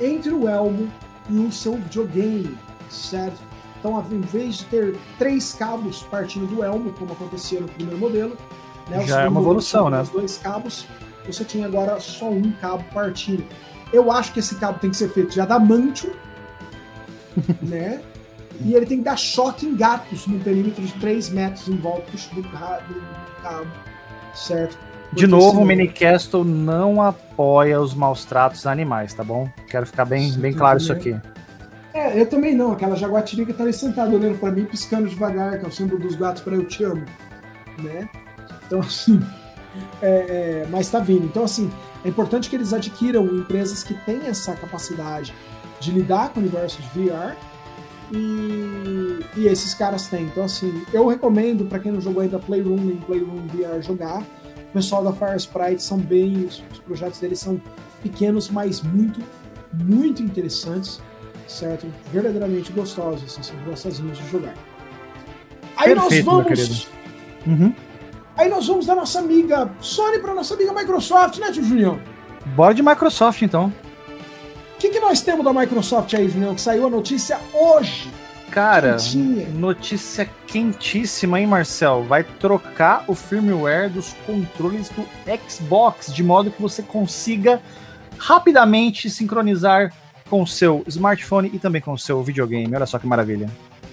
entre o elmo e o seu videogame, certo? Então, em vez de ter três cabos partindo do elmo, como acontecia no primeiro modelo, né, já é uma evolução, né? Os dois cabos, você tinha agora só um cabo partindo. Eu acho que esse cabo tem que ser feito de adamantium, né? E ele tem que dar choque em gatos no perímetro de 3 metros em volta do, do cabo, certo? De novo, o Minicastle não apoia os maus tratos a animais, tá bom? Quero ficar bem, bem claro isso aqui. É, eu também não. Aquela jaguatirica tá ali sentada olhando para mim, piscando devagar, que é o símbolo dos gatos para eu te amo, né? Então, assim, é, é, mas tá vindo. Então, assim, é importante que eles adquiram empresas que têm essa capacidade de lidar com o universo de VR e, e esses caras têm. Então, assim, eu recomendo para quem não jogou ainda Playroom nem Playroom VR jogar. O pessoal da Fire Sprite são bem. Os, os projetos deles são pequenos, mas muito, muito interessantes, certo? Verdadeiramente gostosos, assim, são gostosinhos de jogar. Aí Perfeito, nós vamos. Uhum. Aí nós vamos da nossa amiga Sony para nossa amiga Microsoft, né, tio Julião? Bora de Microsoft então. O que, que nós temos da Microsoft aí, Julião, que saiu a notícia hoje? Cara, Quentinha. notícia quentíssima, hein, Marcel? Vai trocar o firmware dos controles do Xbox, de modo que você consiga rapidamente sincronizar com o seu smartphone e também com o seu videogame. Olha só que maravilha.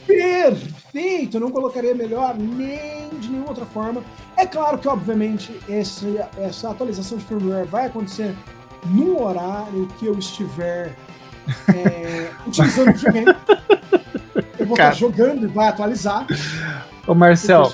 Perfeito! Não colocaria melhor nem de nenhuma outra forma. É claro que, obviamente, esse, essa atualização de firmware vai acontecer no horário que eu estiver é, utilizando o videogame. Eu vou Cara. estar jogando e vai atualizar. Ô Marcel,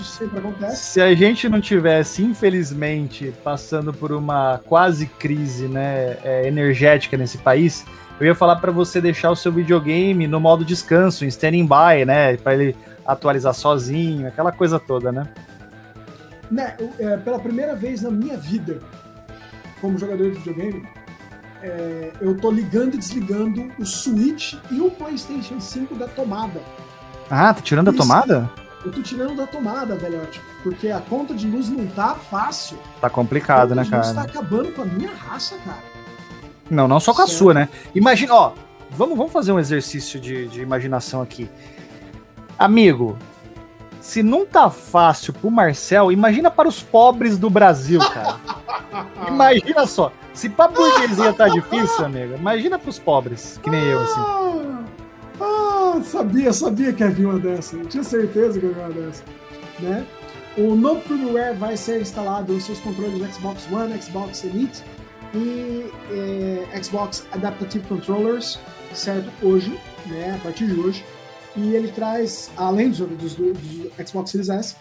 se a gente não tivesse, infelizmente, passando por uma quase crise né, é, energética nesse país, eu ia falar para você deixar o seu videogame no modo descanso, em standing by, né, para ele atualizar sozinho, aquela coisa toda, né? né é, pela primeira vez na minha vida, como jogador de videogame, é, eu tô ligando e desligando o Switch e o PlayStation 5 da tomada. Ah, tá tirando Isso, da tomada? Eu tô tirando da tomada, velhote. Porque a conta de luz não tá fácil. Tá complicado, né, cara? A tá acabando com a minha raça, cara. Não, não só com certo. a sua, né? Imagina, ó, vamos, vamos fazer um exercício de, de imaginação aqui. Amigo, se não tá fácil pro Marcel, imagina para os pobres do Brasil, cara. imagina só. Se pra burguesia tá difícil, amigo, imagina pros pobres, que nem eu, assim. Ah, ah, sabia, sabia que havia uma dessa. Eu tinha certeza que havia uma dessa. Né? O novo firmware vai ser instalado nos seus controles do Xbox One, Xbox Elite e eh, Xbox Adaptive Controllers, certo? Hoje, né? A partir de hoje. E ele traz, além dos, dos, dos Xbox Series S,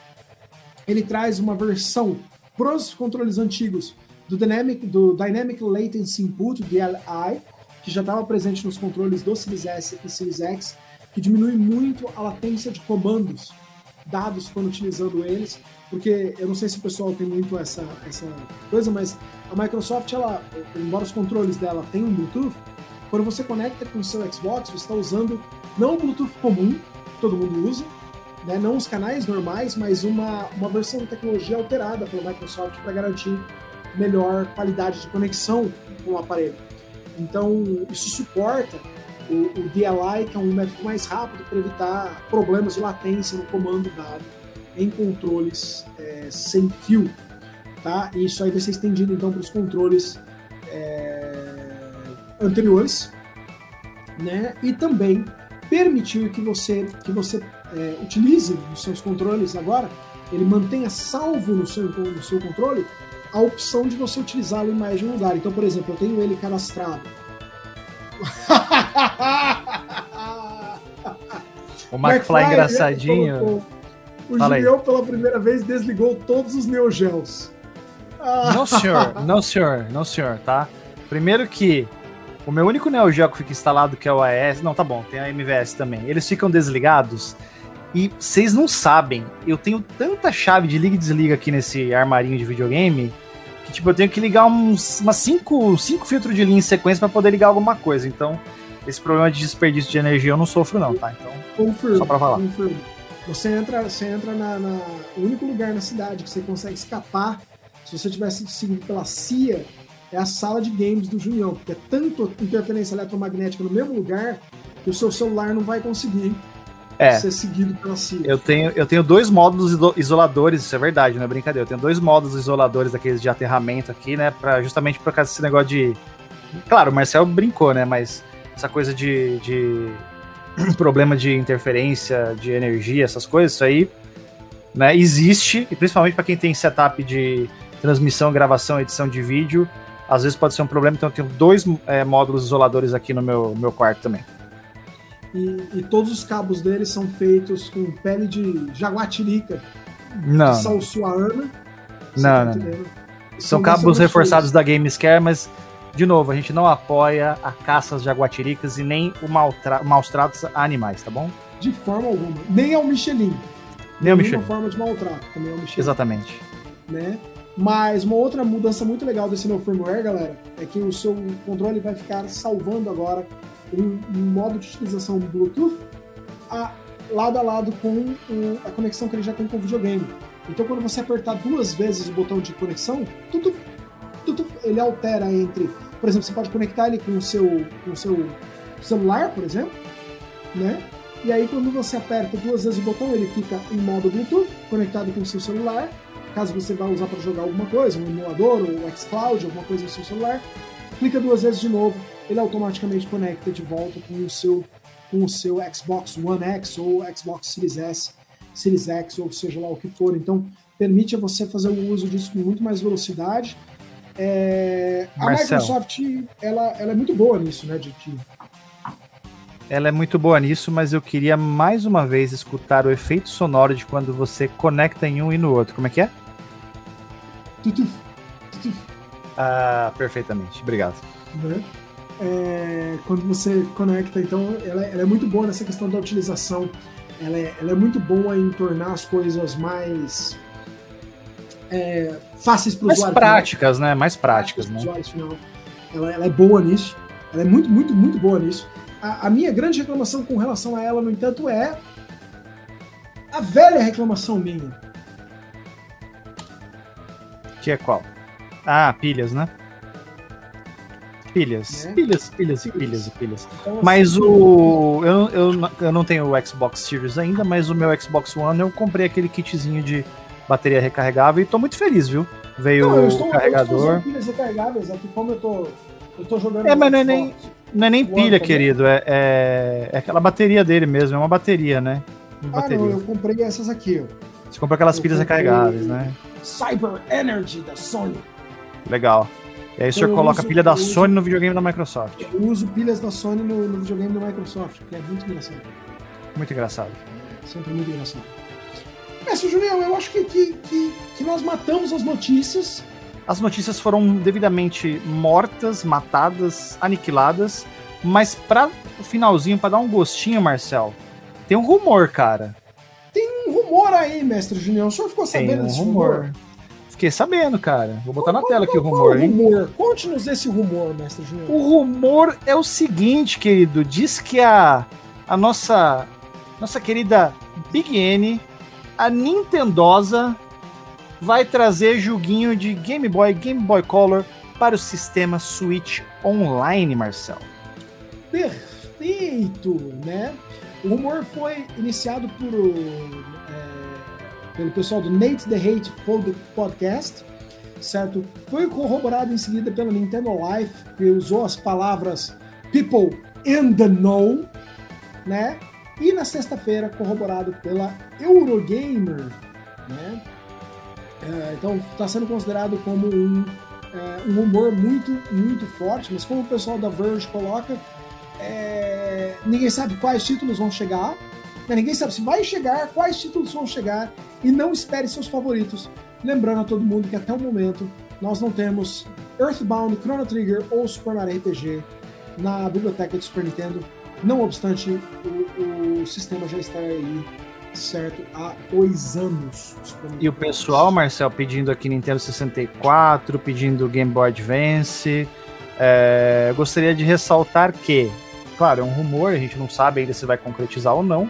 ele traz uma versão para os controles antigos do Dynamic, do Dynamic Latency Input, DLI, que já estava presente nos controles do Series S e Series X, que diminui muito a latência de comandos dados quando utilizando eles, porque eu não sei se o pessoal tem muito essa, essa coisa, mas a Microsoft, ela, embora os controles dela tenham Bluetooth, quando você conecta com o seu Xbox, você está usando não o Bluetooth comum, que todo mundo usa, né, não os canais normais, mas uma, uma versão de tecnologia alterada pela Microsoft para garantir melhor qualidade de conexão com o aparelho. Então, isso suporta o, o DLI, que é um método mais rápido para evitar problemas de latência no comando dado em controles é, sem fio. Tá? E isso aí vai ser estendido então para os controles é, anteriores, né? E também permitir que você que você é, utilize os seus controles agora, ele mantenha salvo no seu, no seu controle a opção de você utilizá-lo em mais de um lugar. Então, por exemplo, eu tenho ele cadastrado. o McFly engraçadinho. o Julião, pela primeira vez, desligou todos os neogels. Não, senhor, não, senhor, não, senhor, tá? Primeiro que o meu único Neo Geo que fica instalado, que é o AES, não, tá bom, tem a MVS também. Eles ficam desligados e vocês não sabem, eu tenho tanta chave de liga e desliga aqui nesse armarinho de videogame que tipo, eu tenho que ligar uns umas cinco, cinco filtros de linha em sequência para poder ligar alguma coisa. Então, esse problema de desperdício de energia eu não sofro, não, tá? Então, Confirmo, só para falar. confirmo. Você entra, você entra na, na- O único lugar na cidade que você consegue escapar, se você tivesse seguido pela CIA, é a sala de games do Junião, porque é tanto interferência eletromagnética no mesmo lugar que o seu celular não vai conseguir É. ser seguido pela CIA. Eu tenho, eu tenho dois módulos iso- isoladores, isso é verdade, não é brincadeira. Eu tenho dois módulos isoladores daqueles de aterramento aqui, né? Pra, justamente por causa desse negócio de. Claro, o Marcel brincou, né? Mas essa coisa de, de problema de interferência, de energia, essas coisas, isso aí né, existe, e principalmente para quem tem setup de transmissão, gravação, edição de vídeo, às vezes pode ser um problema, então eu tenho dois é, módulos isoladores aqui no meu, meu quarto também. E, e todos os cabos deles são feitos com pele de jaguatirica, Não, de salsuana. Você Não, tá não. entendendo? São Então, cabos reforçados da Gamescare, mas, de novo, a gente não apoia a caça às jaguatiricas e nem o maus tratos a animais, tá bom? De forma alguma. Nem ao Michelin. Nem o Nenhuma Michel. forma de maltrato, também ao Michelin. Exatamente. né? Mas uma outra mudança muito legal desse novo firmware, galera, é que o seu controle vai ficar salvando agora um, modo de utilização Bluetooth a- lado a lado com o- a conexão que ele já tem com o videogame. Então, quando você apertar duas vezes o botão de conexão, tudo, tudo ele altera entre, por exemplo, você pode conectar ele com o seu, com o seu celular, por exemplo, né? E aí, quando você aperta duas vezes o botão, ele fica em modo Bluetooth, conectado com o seu celular. Caso você vá usar para jogar alguma coisa, um emulador ou o xCloud, alguma coisa no seu celular, clica duas vezes de novo, ele automaticamente conecta de volta com o seu, com o seu Xbox One X ou Xbox Series S, Series X, ou seja lá o que for. Então, permite a você fazer o uso disso com muito mais velocidade. É, a. Microsoft ela, ela é muito boa nisso, né? De, de- Ela é muito boa nisso, mas eu queria mais uma vez escutar o efeito sonoro de quando você conecta em um e no outro. Como é que é? Ah, perfeitamente. Obrigado. né? É, quando você conecta, então, ela, ela é muito boa nessa questão da utilização. Ela é, ela é muito boa em tornar as coisas mais é, fáceis para o Mais usuário. práticas, né? Mais final. práticas, né? final. Ela, ela é boa nisso. Ela é muito, muito, muito boa nisso. A, a minha grande reclamação com relação a ela, no entanto, é a velha reclamação minha. Que é qual? Ah, pilhas, né? Pilhas. Né? Pilhas, pilhas e pilhas e pilhas. Então, assim, Mas o. Eu, eu, eu não tenho o Xbox Series ainda, mas o meu Xbox One eu comprei aquele kitzinho de bateria recarregável e tô muito feliz, viu? Veio não, eu o estou, eu estou carregador. pilhas recarregáveis, é como eu tô, eu tô jogando. É, mas não é nem- Xbox, Não é nem pilha, querido, é, é, é aquela bateria dele mesmo, é uma bateria, né? Uma Ah, bateria. não, eu comprei essas aqui, ó. Você compra aquelas eu pilhas recarregáveis, né? Cyber Energy da Sony. Legal. E aí o senhor eu coloca a uso- pilha da uso- Sony no videogame da Microsoft. Eu uso pilhas da Sony no, no videogame da Microsoft, que é muito engraçado. Muito engraçado. Sempre muito engraçado. Mestre Julião, eu acho que, que, que, que nós matamos as notícias. As notícias foram devidamente mortas, matadas, aniquiladas, mas para o finalzinho, para dar um gostinho, Marcel, tem um rumor, cara. Um rumor aí, mestre Julião. O senhor ficou Tem sabendo um desse rumor. rumor? Fiquei sabendo, cara. Vou botar na Qual- tela aqui o qual- rumor, qual hein? rumor? Conte-nos esse rumor, mestre Julião. O rumor é o seguinte, querido. Diz que a, a nossa, nossa querida Big N, a Nintendosa, vai trazer joguinho de Game Boy, Game Boy Color para o sistema Switch Online, Marcel. Perfeito, né? O rumor foi iniciado por, é, pelo pessoal do Nate the Hate Pod- Podcast, certo? Foi corroborado em seguida pela Nintendo Life, que usou as palavras People in the Know, né? E na sexta-feira, corroborado pela Eurogamer, né? É, então, está sendo considerado como um, é, um muito, muito forte, mas como o pessoal da Verge coloca, é, ninguém sabe quais títulos vão chegar, né? ninguém sabe se vai chegar, quais títulos vão chegar, e não espere seus favoritos. Lembrando a todo mundo que até o momento nós não temos Earthbound, Chrono Trigger ou Super Mario RPG na biblioteca do Super Nintendo, não obstante o, o sistema já estar aí certo? Há dois anos. E o pessoal, Marcel, pedindo aqui Nintendo 64, pedindo Game Boy Advance. É, gostaria de ressaltar que, claro, é um rumor, a gente não sabe ainda se vai concretizar ou não,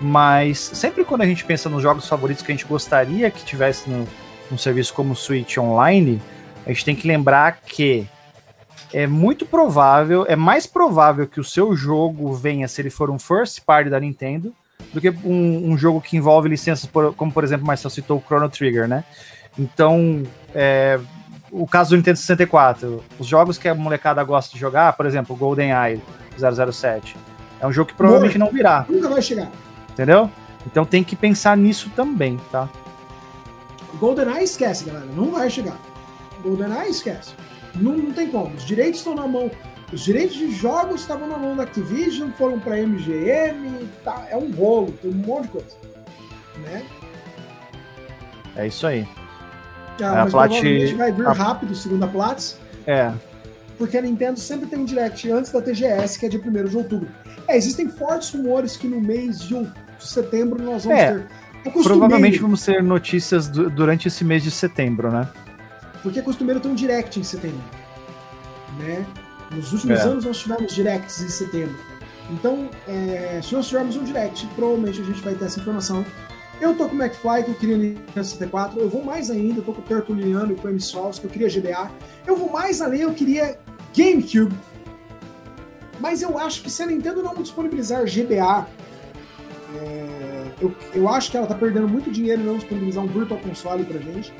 mas sempre quando a gente pensa nos jogos favoritos que a gente gostaria que tivesse no, num serviço como Switch Online, a gente tem que lembrar que é muito provável, é mais provável que o seu jogo venha se ele for um first party da Nintendo do que um, um jogo que envolve licenças, por, como por exemplo, Marcel citou o Chrono Trigger, né? Então, é, o caso do Nintendo 64, os jogos que a molecada gosta de jogar, por exemplo, o GoldenEye 007, é um jogo que provavelmente não virá. Nunca vai chegar. Entendeu? Então tem que pensar nisso também, tá? GoldenEye esquece, galera. Não vai chegar. GoldenEye esquece. Não, não tem como. Os direitos estão na mão. Os direitos de jogos estavam na mão da Activision, foram para MGM, tá, é um rolo, tem um monte de coisa. Né? É isso aí. Ah, mas Plat... provavelmente vai vir a... rápido, segundo a Platts. É. Porque a Nintendo sempre tem um direct antes da TGS, que é de 1 de outubro. É, existem fortes rumores que no mês de setembro nós vamos é. ter. É Provavelmente vamos ter notícias durante esse mês de setembro, né? Porque é costumeiro ter um direct em setembro. Né? Nos últimos é. anos nós tivemos directs em setembro. Então, é, se nós tivermos um direct, provavelmente a gente vai ter essa informação. Eu tô com o McFly, que eu queria Nintendo 64. Eu vou mais ainda, eu tô com o Tertuliano e com o M Sols, que eu queria GBA. Eu vou mais além, eu queria GameCube. Mas eu acho que se a Nintendo não disponibilizar GBA, é, eu, eu acho que ela tá perdendo muito dinheiro em não disponibilizar um Virtual Console pra gente.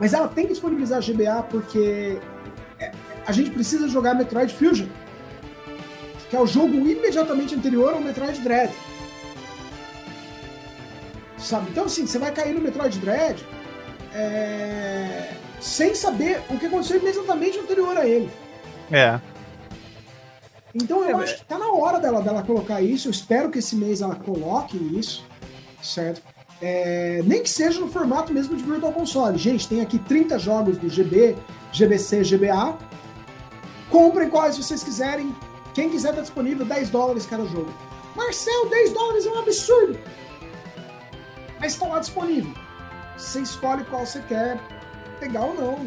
Mas ela tem que disponibilizar GBA porque a gente precisa jogar Metroid Fusion, que é o jogo imediatamente anterior ao Metroid Dread. Sabe? Então, assim, você vai cair no Metroid Dread é... sem saber o que aconteceu imediatamente anterior a ele. É. Então eu é, acho que tá na hora dela, dela colocar isso. Eu espero que esse mês ela coloque isso, certo? É, nem que seja no formato mesmo de Virtual Console. Gente, tem aqui 30 jogos do GB, GBC, GBA. Comprem quais vocês quiserem. Quem quiser tá disponível, 10 dólares cada jogo. Marcel, 10 dólares é um absurdo. Mas está lá disponível. Você escolhe qual você quer pegar ou não.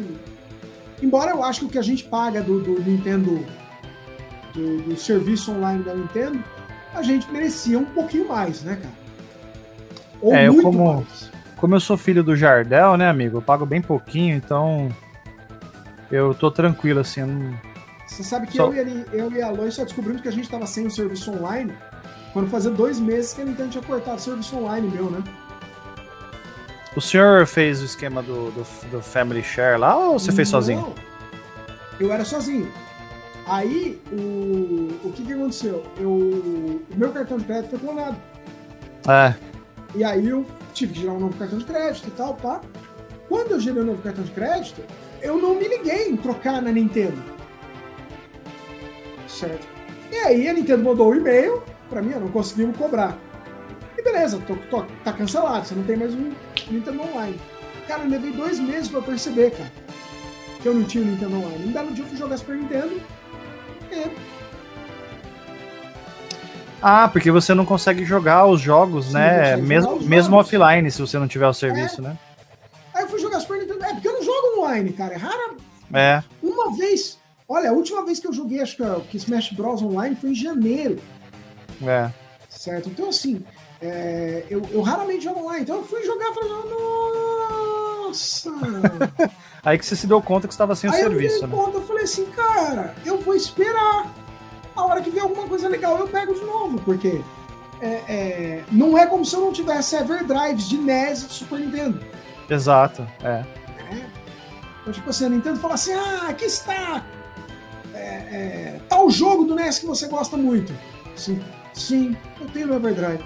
Embora eu acho que o que a gente paga do, do Nintendo, do, do serviço online da Nintendo, a gente merecia um pouquinho mais, né, cara? Ou é, eu como, mais. como eu sou filho do Jardel, né, amigo? Eu pago bem pouquinho, então eu tô tranquilo, assim. Não... Você sabe que só... eu, e a, eu e a Lois só descobrimos que a gente tava sem o serviço online quando fazia dois meses que a Nintendo tinha cortado o serviço online meu, né? O senhor fez o esquema do, do, do Family Share lá ou você fez Não, sozinho? Eu era sozinho. Aí, o, o que, que aconteceu? Eu, o meu cartão de crédito foi clonado. É. E aí eu tive que gerar um novo cartão de crédito e tal, pá. Quando eu gerei o um novo cartão de crédito, eu não me liguei em trocar na Nintendo. Certo? E aí a Nintendo mandou um e-mail pra mim, não conseguimos cobrar. E beleza, tô, tô, tá cancelado, você não tem mais um Nintendo Online. Cara, eu levei dois meses pra perceber, cara, que eu não tinha o Nintendo Online. Um belo dia eu fui jogar Super Nintendo e ah, porque você não consegue jogar os jogos, Sim, né? Mesmo, mesmo jogos. offline, se você não tiver o serviço, é. né? Aí eu fui jogar Super Nintendo. É, porque eu não jogo online, cara. É rara. É. Uma vez. Olha, a última vez que eu joguei, acho que, que Smash Bros. Online foi em janeiro. É. Certo? Então, assim, é, eu, eu, raramente jogo online. Então eu fui jogar e falei, nossa! Aí que você se deu conta que estava sem o Aí serviço, eu né? Conta, eu falei assim, cara, eu vou esperar a hora que vier alguma coisa legal eu pego de novo, porque é, é, não é como se eu não tivesse Everdrives de NES e Super Nintendo. Exato, é. é. Então, tipo assim, a Nintendo fala assim: ah, aqui está é, é, tal jogo do NES que você gosta muito. Sim, sim, eu tenho no Everdrive.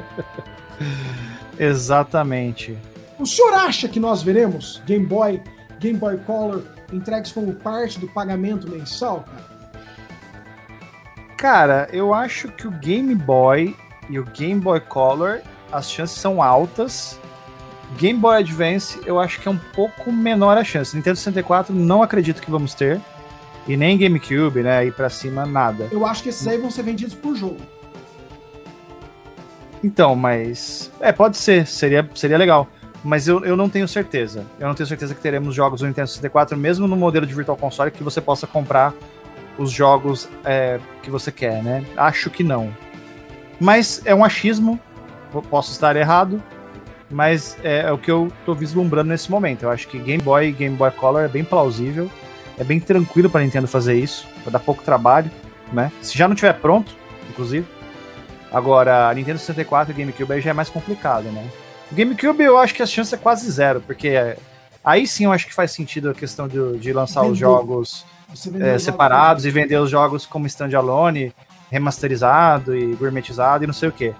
Exatamente. O senhor acha que nós veremos Game Boy, Game Boy Color entregues como parte do pagamento mensal, cara? Cara, eu acho que o Game Boy e o Game Boy Color, as chances são altas. Game Boy Advance, eu acho que é um pouco menor a chance. Nintendo 64, não acredito que vamos ter. E nem GameCube, né? Ir pra cima, nada. Eu acho que esses aí vão ser vendidos por jogo. Então, mas. É, pode ser, seria, seria legal. Mas eu, eu não tenho certeza. Eu não tenho certeza que teremos jogos do Nintendo 64, mesmo no modelo de Virtual Console, que você possa comprar os jogos é, que você quer, né? Acho que não. Mas é um achismo, posso estar errado, mas é, é o que eu tô vislumbrando nesse momento. Eu acho que Game Boy e Game Boy Color é bem plausível, é bem tranquilo para Nintendo fazer isso, vai dar pouco trabalho, né? Se já não tiver pronto, inclusive. Agora, Nintendo 64 e GameCube aí já é mais complicado, né? O GameCube eu acho que a chance é quase zero, porque aí sim eu acho que faz sentido a questão de, de lançar Vendeu. os jogos é, separados e vender os jogos como standalone, remasterizado e gourmetizado e não sei o que,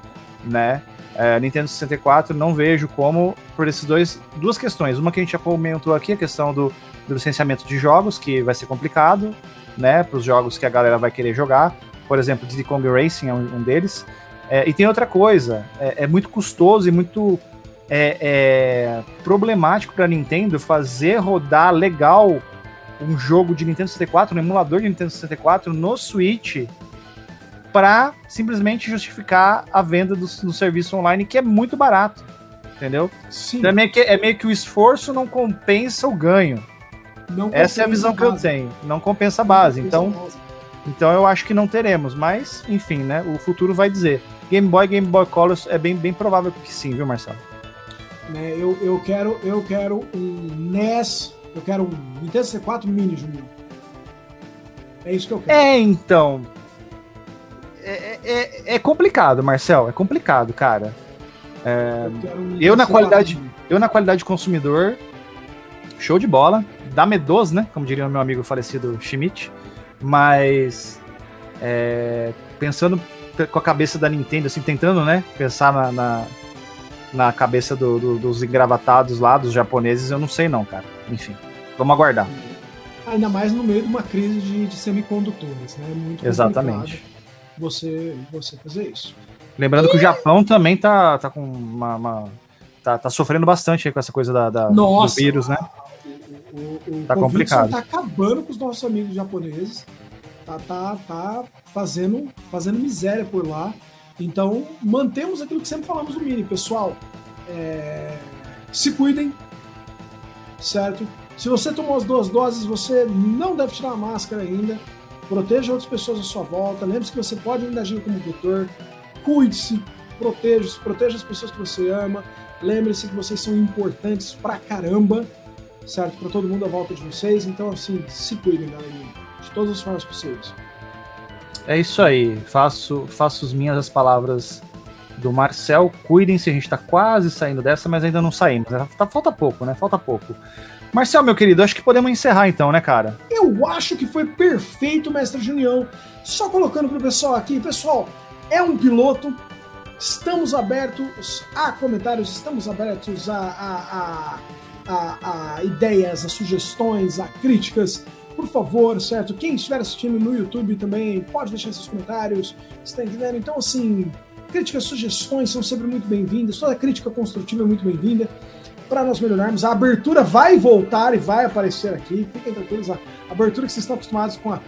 né? É, Nintendo 64 não vejo como por esses dois duas questões. Uma que a gente já comentou aqui, a questão do, do licenciamento de jogos, que vai ser complicado, né, para os jogos que a galera vai querer jogar. Por exemplo, Diddy Kong Racing é um, um deles. É, e tem outra coisa, é, é muito custoso e muito é, é problemático para a Nintendo fazer rodar legal um jogo de Nintendo 64, um emulador de Nintendo 64 no Switch para simplesmente justificar a venda do, do, serviço online, que é muito barato. Entendeu? Sim. Então é, meio que, é meio que o esforço não compensa o ganho. Essa é a visão a que eu tenho. Não compensa a base. Não então, base. então eu acho que não teremos. Mas, enfim, né? O futuro vai dizer. Game Boy, Game Boy Color é bem, bem provável que sim, viu, Marcelo? Né, eu, eu, quero, eu quero um NES, eu quero um Nintendo C4 Mini, Juninho. É isso que eu quero. É, então. É, é, é, é complicado, Marcel. É complicado, cara. É, eu, eu na qualidade, eu na qualidade de consumidor, show de bola. Dá medoso, né? Como diria o meu amigo falecido Schmidt. Mas é, pensando com a cabeça da Nintendo, assim, tentando, né? Pensar na, na, na cabeça do, do, dos engravatados lá, dos japoneses, eu não sei não, cara. Enfim, vamos aguardar. Ainda mais no meio de uma crise de, de semicondutores, né? Muito Exatamente. Você, você fazer isso. Lembrando e... que o Japão também tá, tá com uma, uma tá, tá, sofrendo bastante com essa coisa da, da Nossa, do vírus, né? O, o, tá complicado. tá acabando com os nossos amigos japoneses. Tá, tá, tá fazendo, fazendo miséria por lá. Então, mantemos aquilo que sempre falamos no Mini, pessoal. É... Se cuidem, certo? Se você tomou as duas doses, você não deve tirar a máscara ainda. Proteja outras pessoas à sua volta. Lembre-se que você pode ainda agir como vetor. Cuide-se, proteja-se, proteja as pessoas que você ama. Lembre-se que vocês são importantes pra caramba, certo? Para todo mundo à volta de vocês. Então, assim, se cuidem, galerinha, de todas as formas possíveis. É isso aí. Faço, faço as minhas as palavras do Marcel. Cuidem-se, a gente tá quase saindo dessa, mas ainda não saímos. Né? Tá, falta pouco, né? Falta pouco. Marcel, meu querido, acho que podemos encerrar então, né, cara? Eu acho que foi perfeito, mestre Junião. Só colocando pro pessoal aqui, pessoal, é um piloto. Estamos abertos a comentários, estamos abertos a, a, a, a ideias, a sugestões, a críticas por favor, certo? Quem estiver assistindo no YouTube também pode deixar seus comentários, está entendendo? Então, assim, críticas, sugestões são sempre muito bem-vindas, toda crítica construtiva é muito bem-vinda para nós melhorarmos. A abertura vai voltar e vai aparecer aqui, fiquem tranquilos, a abertura que vocês estão acostumados com a.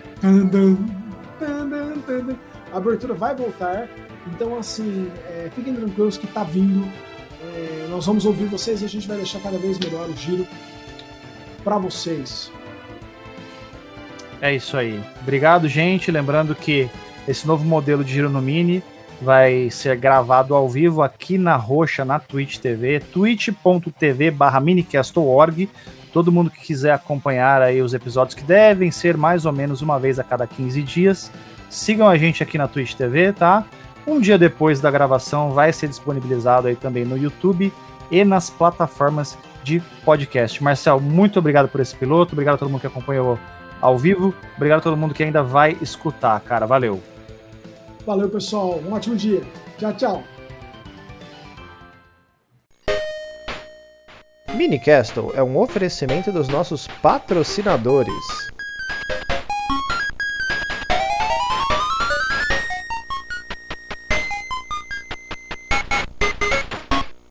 A abertura vai voltar, então, assim, é, fiquem tranquilos que está vindo. É, nós vamos ouvir vocês e a gente vai deixar cada vez melhor o giro para vocês. É isso aí. Obrigado, gente. Lembrando que esse novo modelo de Giro no Mini vai ser gravado ao vivo aqui na Roxa, na Twitch TV, twitch.tv barra minicast.org. Todo mundo que quiser acompanhar aí os episódios que devem ser mais ou menos uma vez a cada 15 dias, sigam a gente aqui na Twitch TV, tá? Um dia depois da gravação vai ser disponibilizado aí também no YouTube e nas plataformas de podcast. Marcel, muito obrigado por esse piloto, obrigado a todo mundo que acompanhou ao vivo. Obrigado a todo mundo que ainda vai escutar, cara. Valeu. Valeu, pessoal. Um ótimo dia. Tchau, tchau. Minicastle é um oferecimento dos nossos patrocinadores.